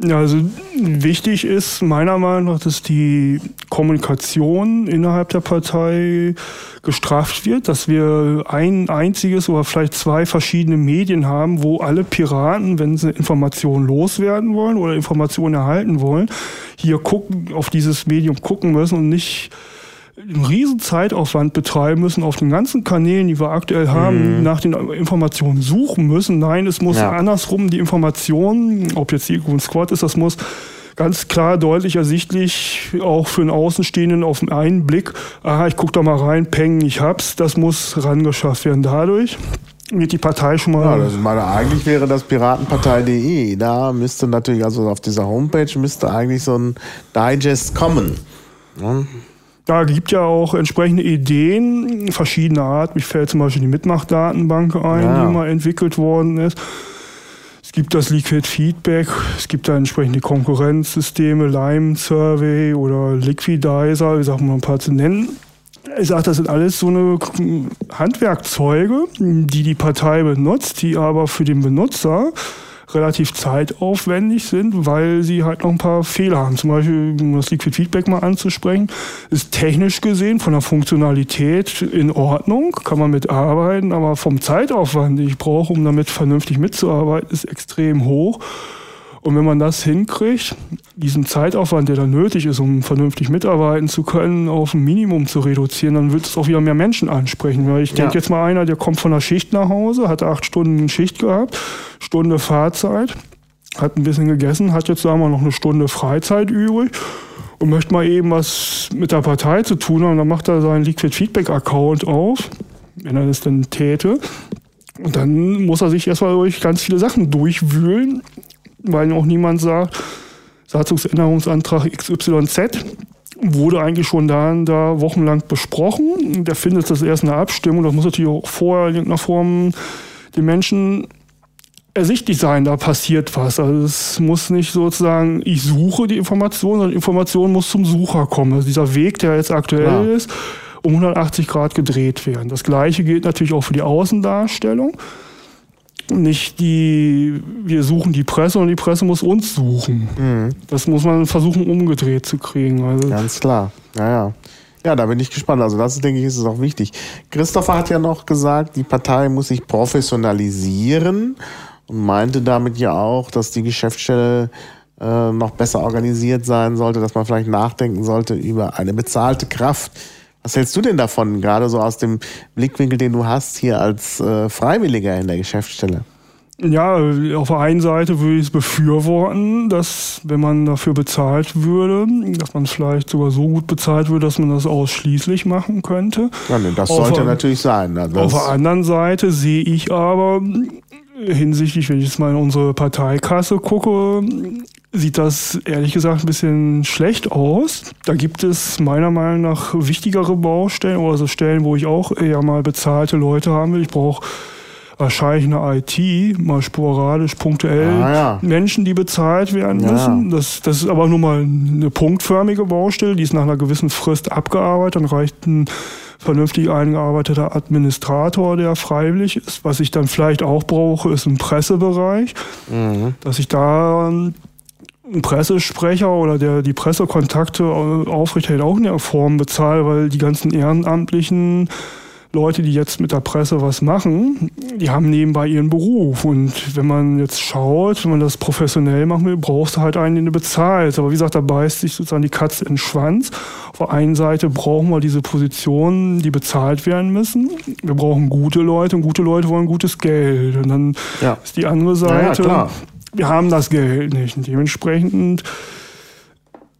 C: Also wichtig ist meiner Meinung nach, dass die Kommunikation innerhalb der Partei gestraft wird, dass wir ein einziges oder vielleicht zwei verschiedene Medien haben, wo alle Piraten, wenn sie Informationen loswerden wollen oder Informationen erhalten wollen, hier gucken, auf dieses Medium gucken müssen und nicht einen riesen Zeitaufwand betreiben müssen auf den ganzen Kanälen, die wir aktuell haben, mhm. nach den Informationen suchen müssen. Nein, es muss ja. andersrum die Informationen, ob jetzt die Green Squad ist, das muss ganz klar, deutlich ersichtlich, auch für einen Außenstehenden auf den einen Blick, aha, ich gucke da mal rein, peng, ich hab's, das muss rangeschafft werden. Dadurch wird die Partei schon mal.
B: Ja, das meine, eigentlich wäre das piratenpartei.de. Da müsste natürlich, also auf dieser Homepage müsste eigentlich so ein Digest kommen.
C: Ja. Da gibt ja auch entsprechende Ideen, verschiedener Art. Mich fällt zum Beispiel die Mitmachdatenbank ein, ja. die mal entwickelt worden ist. Es gibt das Liquid Feedback, es gibt da entsprechende Konkurrenzsysteme, Lime Survey oder Liquidizer, ich sag mal ein paar zu nennen. Ich sage, das sind alles so eine Handwerkzeuge, die die Partei benutzt, die aber für den Benutzer relativ zeitaufwendig sind, weil sie halt noch ein paar Fehler haben. Zum Beispiel, um das Liquid Feedback mal anzusprechen, ist technisch gesehen von der Funktionalität in Ordnung, kann man mitarbeiten, aber vom Zeitaufwand, den ich brauche, um damit vernünftig mitzuarbeiten, ist extrem hoch. Und wenn man das hinkriegt, diesen Zeitaufwand, der dann nötig ist, um vernünftig mitarbeiten zu können, auf ein Minimum zu reduzieren, dann wird es auch wieder mehr Menschen ansprechen. Weil ich ja. denke jetzt mal einer, der kommt von der Schicht nach Hause, hat acht Stunden Schicht gehabt, Stunde Fahrzeit, hat ein bisschen gegessen, hat jetzt sagen wir noch eine Stunde Freizeit übrig und möchte mal eben was mit der Partei zu tun haben. Dann macht er seinen Liquid Feedback Account auf, wenn er das dann täte. Und dann muss er sich erstmal durch ganz viele Sachen durchwühlen, weil auch niemand sagt, Satzungsänderungsantrag XYZ wurde eigentlich schon da, da wochenlang besprochen. Der findet das erst eine Abstimmung. Das muss natürlich auch vorher in irgendeiner Form den Menschen ersichtlich sein, da passiert was. Also es muss nicht sozusagen, ich suche die Information, sondern die Information muss zum Sucher kommen. Also dieser Weg, der jetzt aktuell ja. ist, um 180 Grad gedreht werden. Das gleiche gilt natürlich auch für die Außendarstellung nicht die, wir suchen die Presse und die Presse muss uns suchen. Mhm. Das muss man versuchen umgedreht zu kriegen.
B: Also Ganz klar, ja, ja. Ja, da bin ich gespannt. Also das, denke ich, ist es auch wichtig. Christopher hat ja noch gesagt, die Partei muss sich professionalisieren und meinte damit ja auch, dass die Geschäftsstelle äh, noch besser organisiert sein sollte, dass man vielleicht nachdenken sollte über eine bezahlte Kraft was hältst du denn davon, gerade so aus dem Blickwinkel, den du hast hier als äh, Freiwilliger in der Geschäftsstelle?
C: Ja, auf der einen Seite würde ich es befürworten, dass wenn man dafür bezahlt würde, dass man vielleicht sogar so gut bezahlt würde, dass man das ausschließlich machen könnte.
B: Ja, das sollte auf, natürlich sein.
C: Das auf der anderen Seite sehe ich aber hinsichtlich, wenn ich jetzt mal in unsere Parteikasse gucke, sieht das ehrlich gesagt ein bisschen schlecht aus. Da gibt es meiner Meinung nach wichtigere Baustellen, also Stellen, wo ich auch eher mal bezahlte Leute haben will. Ich brauche wahrscheinlich eine IT, mal sporadisch, punktuell ah, ja. Menschen, die bezahlt werden müssen. Ja. Das, das ist aber nur mal eine punktförmige Baustelle, die ist nach einer gewissen Frist abgearbeitet, dann reicht ein vernünftig eingearbeiteter Administrator, der freiwillig ist. Was ich dann vielleicht auch brauche, ist ein Pressebereich, mhm. dass ich da ein Pressesprecher oder der die Pressekontakte aufrechterhält, auch in der Form bezahlt, weil die ganzen ehrenamtlichen Leute, die jetzt mit der Presse was machen, die haben nebenbei ihren Beruf. Und wenn man jetzt schaut, wenn man das professionell machen will, brauchst du halt einen, den du bezahlst. Aber wie gesagt, da beißt sich sozusagen die Katze in den Schwanz. Auf der einen Seite brauchen wir diese Positionen, die bezahlt werden müssen. Wir brauchen gute Leute und gute Leute wollen gutes Geld. Und dann ja. ist die andere Seite. Ja, wir haben das Geld nicht. Und dementsprechend,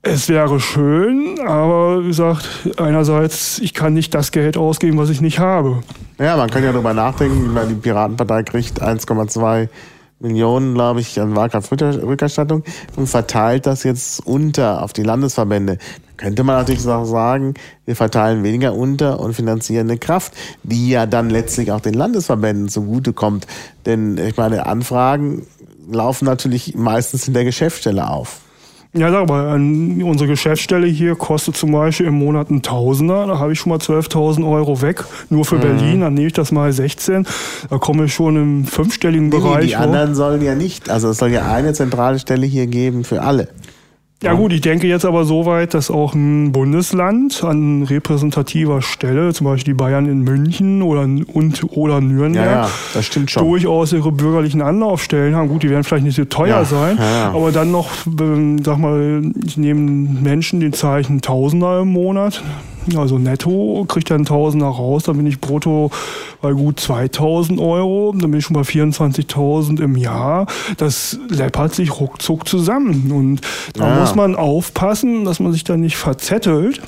C: es wäre schön, aber wie gesagt, einerseits, ich kann nicht das Geld ausgeben, was ich nicht habe.
B: Ja, man kann ja darüber nachdenken, weil die Piratenpartei kriegt 1,2 Millionen, glaube ich, an Wahlkampfrückerstattung und verteilt das jetzt unter auf die Landesverbände. könnte man natürlich auch sagen, wir verteilen weniger unter und finanzieren eine Kraft, die ja dann letztlich auch den Landesverbänden zugutekommt. Denn ich meine, Anfragen laufen natürlich meistens in der Geschäftsstelle auf.
C: Ja, aber unsere Geschäftsstelle hier kostet zum Beispiel im Monat ein Tausender. Da habe ich schon mal 12.000 Euro weg. Nur für mhm. Berlin, dann nehme ich das mal 16. Da komme ich schon im fünfstelligen nee, Bereich.
B: Die anderen sollen ja nicht. Also es soll ja eine zentrale Stelle hier geben für alle.
C: Ja gut, ich denke jetzt aber so weit, dass auch ein Bundesland an repräsentativer Stelle, zum Beispiel die Bayern in München oder, und, oder Nürnberg, ja,
B: ja, das stimmt schon.
C: durchaus ihre bürgerlichen Anlaufstellen haben. Gut, die werden vielleicht nicht so teuer ja, sein, aber dann noch, ähm, sag mal, ich nehme Menschen, die zeichnen Tausender im Monat, Also netto kriegt er einen Tausender raus, dann bin ich brutto bei gut 2000 Euro, dann bin ich schon bei 24.000 im Jahr. Das läppert sich ruckzuck zusammen und da
B: Ja.
C: muss man aufpassen, dass man sich da nicht verzettelt.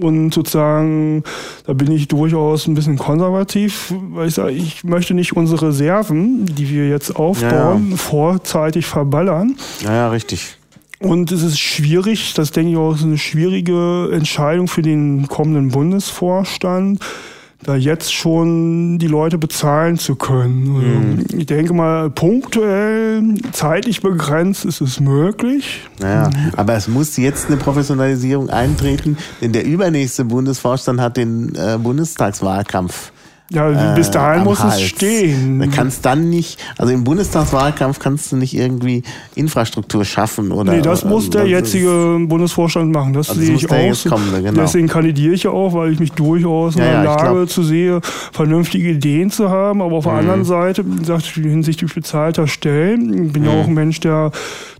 C: Und sozusagen, da bin ich durchaus ein bisschen konservativ, weil ich sage, ich möchte nicht unsere Reserven, die wir jetzt aufbauen, vorzeitig verballern.
B: Ja, ja, richtig.
C: Und es ist schwierig, das denke ich auch, ist eine schwierige Entscheidung für den kommenden Bundesvorstand, da jetzt schon die Leute bezahlen zu können. Also Ich denke mal, punktuell, zeitlich begrenzt ist es möglich.
B: Naja, aber es muss jetzt eine Professionalisierung eintreten, denn der übernächste Bundesvorstand hat den äh, Bundestagswahlkampf.
C: Ja, bis
B: äh,
C: dahin
B: am
C: muss
B: Hals.
C: es stehen.
B: Du kannst dann nicht, also im Bundestagswahlkampf kannst du nicht irgendwie Infrastruktur schaffen oder.
C: Nee, das muss der
B: das
C: jetzige Bundesvorstand machen. Das
B: Also
C: sehe ich auch. so.
B: kommende, genau.
C: Deswegen kandidiere ich ja auch, weil ich mich durchaus in
B: Ja,
C: der
B: ja,
C: Lage
B: glaub-
C: zu sehe, vernünftige Ideen zu haben. Aber auf
B: Mhm.
C: der anderen Seite, wie gesagt, hinsichtlich bezahlter Stellen, bin ja
B: Mhm.
C: auch ein Mensch, der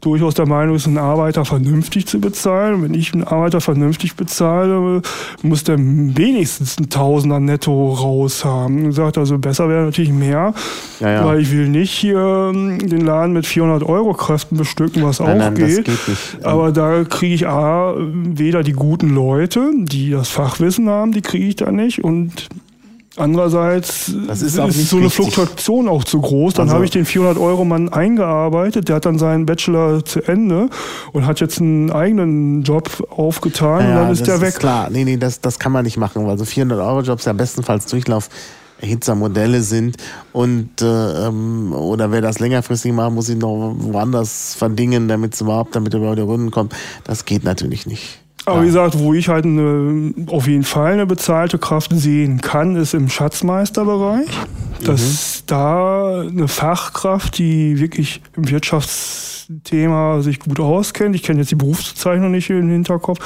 C: durchaus der Meinung ist, einen Arbeiter vernünftig zu bezahlen. Und wenn ich einen Arbeiter vernünftig bezahle, muss der wenigstens einen Tausender netto raus haben. Und sagt also, besser wäre natürlich mehr,
B: Ja, ja.
C: weil ich will nicht hier ähm, den Laden mit 400 Euro Kräften bestücken, was
B: Nein,
C: auch
B: nein,
C: geht.
B: geht.
C: Aber da kriege ich A, weder die guten Leute, die das Fachwissen haben, die kriege ich da nicht. Und andererseits
B: Das ist nicht
C: so eine
B: wichtig.
C: Fluktuation auch zu groß. Dann
B: Also-
C: habe ich den 400-Euro-Mann eingearbeitet, der hat dann seinen Bachelor zu Ende und hat jetzt einen eigenen Job aufgetan und
B: Ja,
C: dann ist der weg.
B: Ist klar, nee, nee, das, das kann man nicht machen, weil so 400-Euro-Jobs ja bestenfalls Durchlauf. Modelle sind und äh, ähm, oder wer das längerfristig macht, muss sich noch woanders verdingen, damit es überhaupt, damit er über die Runden kommt. Das geht natürlich nicht.
C: Aber wie gesagt, wo ich halt eine, auf jeden Fall eine bezahlte Kraft sehen kann, ist im Schatzmeisterbereich. Dass da eine Fachkraft, die wirklich im Wirtschaftsthema sich gut auskennt, ich kenne jetzt die Berufsbezeichnung nicht im Hinterkopf,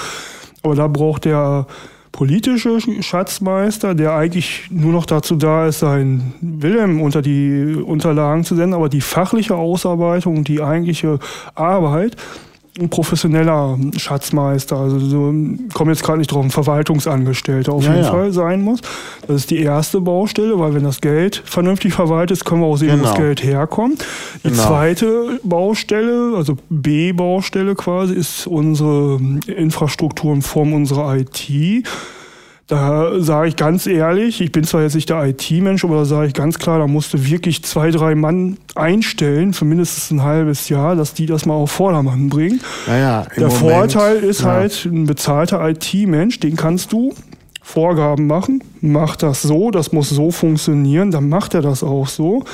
C: aber da braucht der politische Schatzmeister, der eigentlich nur noch dazu da ist, seinen Willen unter die Unterlagen zu senden, aber die fachliche Ausarbeitung, die eigentliche Arbeit, ein professioneller Schatzmeister, also so, komme jetzt gerade nicht drauf, ein Verwaltungsangestellter auf
B: Ja,
C: jeden
B: ja.
C: Fall sein muss. Das ist die erste Baustelle, weil wenn das Geld vernünftig verwaltet ist, können wir auch sehen, wo das
B: Genau.
C: Geld herkommt. Die
B: Genau.
C: zweite Baustelle, also B-Baustelle quasi, ist unsere Infrastruktur in Form unserer IT. Da sage ich ganz ehrlich, ich bin zwar jetzt nicht der IT-Mensch, aber da sage ich ganz klar, da musste wirklich zwei, drei Mann einstellen für mindestens ein halbes Jahr, dass die das mal auf Vordermann bringen.
B: Naja,
C: Der
B: Moment,
C: Vorteil ist
B: ja.
C: halt, ein bezahlter IT-Mensch, den kannst du Vorgaben machen, mach das so, das muss so funktionieren, dann macht er das auch so.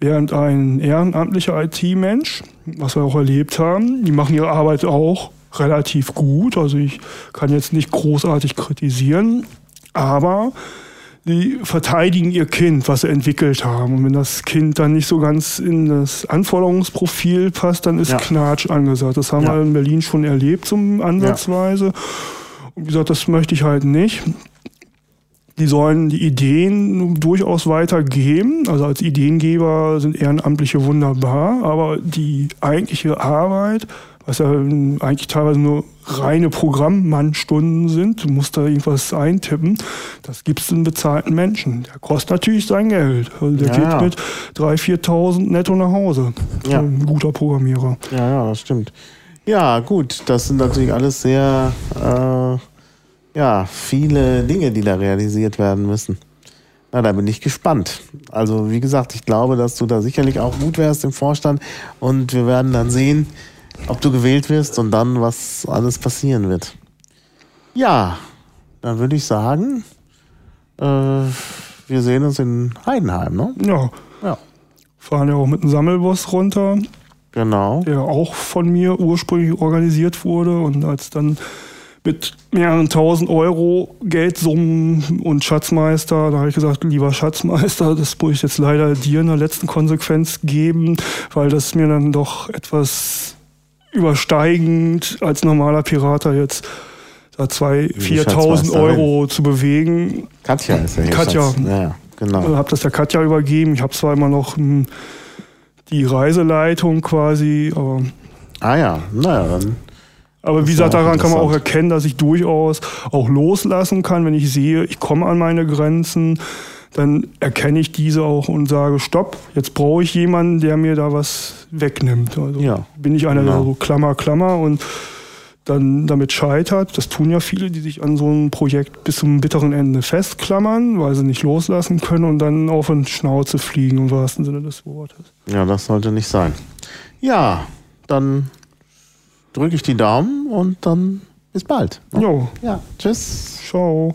C: Während ein ehrenamtlicher IT-Mensch, was wir auch erlebt haben, die machen ihre Arbeit auch relativ gut. Also ich kann jetzt nicht großartig kritisieren, aber die verteidigen ihr Kind, was sie entwickelt haben. Und wenn das Kind dann nicht so ganz in das Anforderungsprofil passt, dann ist
B: Ja.
C: Knatsch angesagt. Das haben
B: Ja.
C: wir in Berlin schon erlebt, zum Ansatzweise. Und wie gesagt, das möchte ich halt nicht. Die sollen die Ideen durchaus weitergeben. Also als Ideengeber sind Ehrenamtliche wunderbar, aber die eigentliche Arbeit, was ja eigentlich teilweise nur reine Programmmannstunden sind, du musst da irgendwas eintippen, das gibst du einem bezahlten Menschen. Der kostet natürlich sein Geld. Also der
B: Ja,
C: geht mit 3.000, 4.000 netto nach Hause.
B: Ja.
C: Ein guter Programmierer.
B: Ja, ja, das stimmt. Ja, gut, das sind natürlich alles sehr, äh, ja, viele Dinge, die da realisiert werden müssen. Na, da bin ich gespannt. Also, wie gesagt, ich glaube, dass du da sicherlich auch gut wärst im Vorstand und wir werden dann sehen, ob du gewählt wirst und dann, was alles passieren wird. Ja, dann würde ich sagen, äh, wir sehen uns in Heidenheim, ne?
C: Ja,
B: Ja,
C: fahren ja auch mit einem Sammelbus runter.
B: genau.
C: der auch von mir ursprünglich organisiert wurde und als dann mit mehreren tausend Euro Geldsummen und Schatzmeister, da habe ich gesagt, lieber Schatzmeister, das muss ich jetzt leider dir in der letzten Konsequenz geben, weil das mir dann doch etwas übersteigend als normaler Pirater jetzt da zwei,
B: Die
C: 4000
B: Schatzmeisterin.
C: Euro zu bewegen.
B: Katja ist ja hier.
C: Katja.
B: Ja, genau.
C: Ich habe das der Katja übergeben. Ich habe zwar immer noch hm, die Reiseleitung quasi, aber
B: Ah ja, naja, dann
C: Aber wie gesagt, daran kann man auch erkennen, dass ich durchaus auch loslassen kann, wenn ich sehe, ich komme an meine Grenzen dann erkenne ich diese auch und sage, stopp, jetzt brauche ich jemanden, der mir da was wegnimmt. Also ja, bin ich einer, genau. der so Klammer, Klammer und dann damit scheitert. Das tun ja viele, die sich an so einem Projekt bis zum bitteren Ende festklammern, weil sie nicht loslassen können und dann auf den Schnauze fliegen, im wahrsten Sinne des Wortes.
B: Ja, das sollte nicht sein. Ja, dann drücke ich die Daumen und dann bis bald.
C: Ne? Jo.
B: Ja, tschüss.
C: Ciao.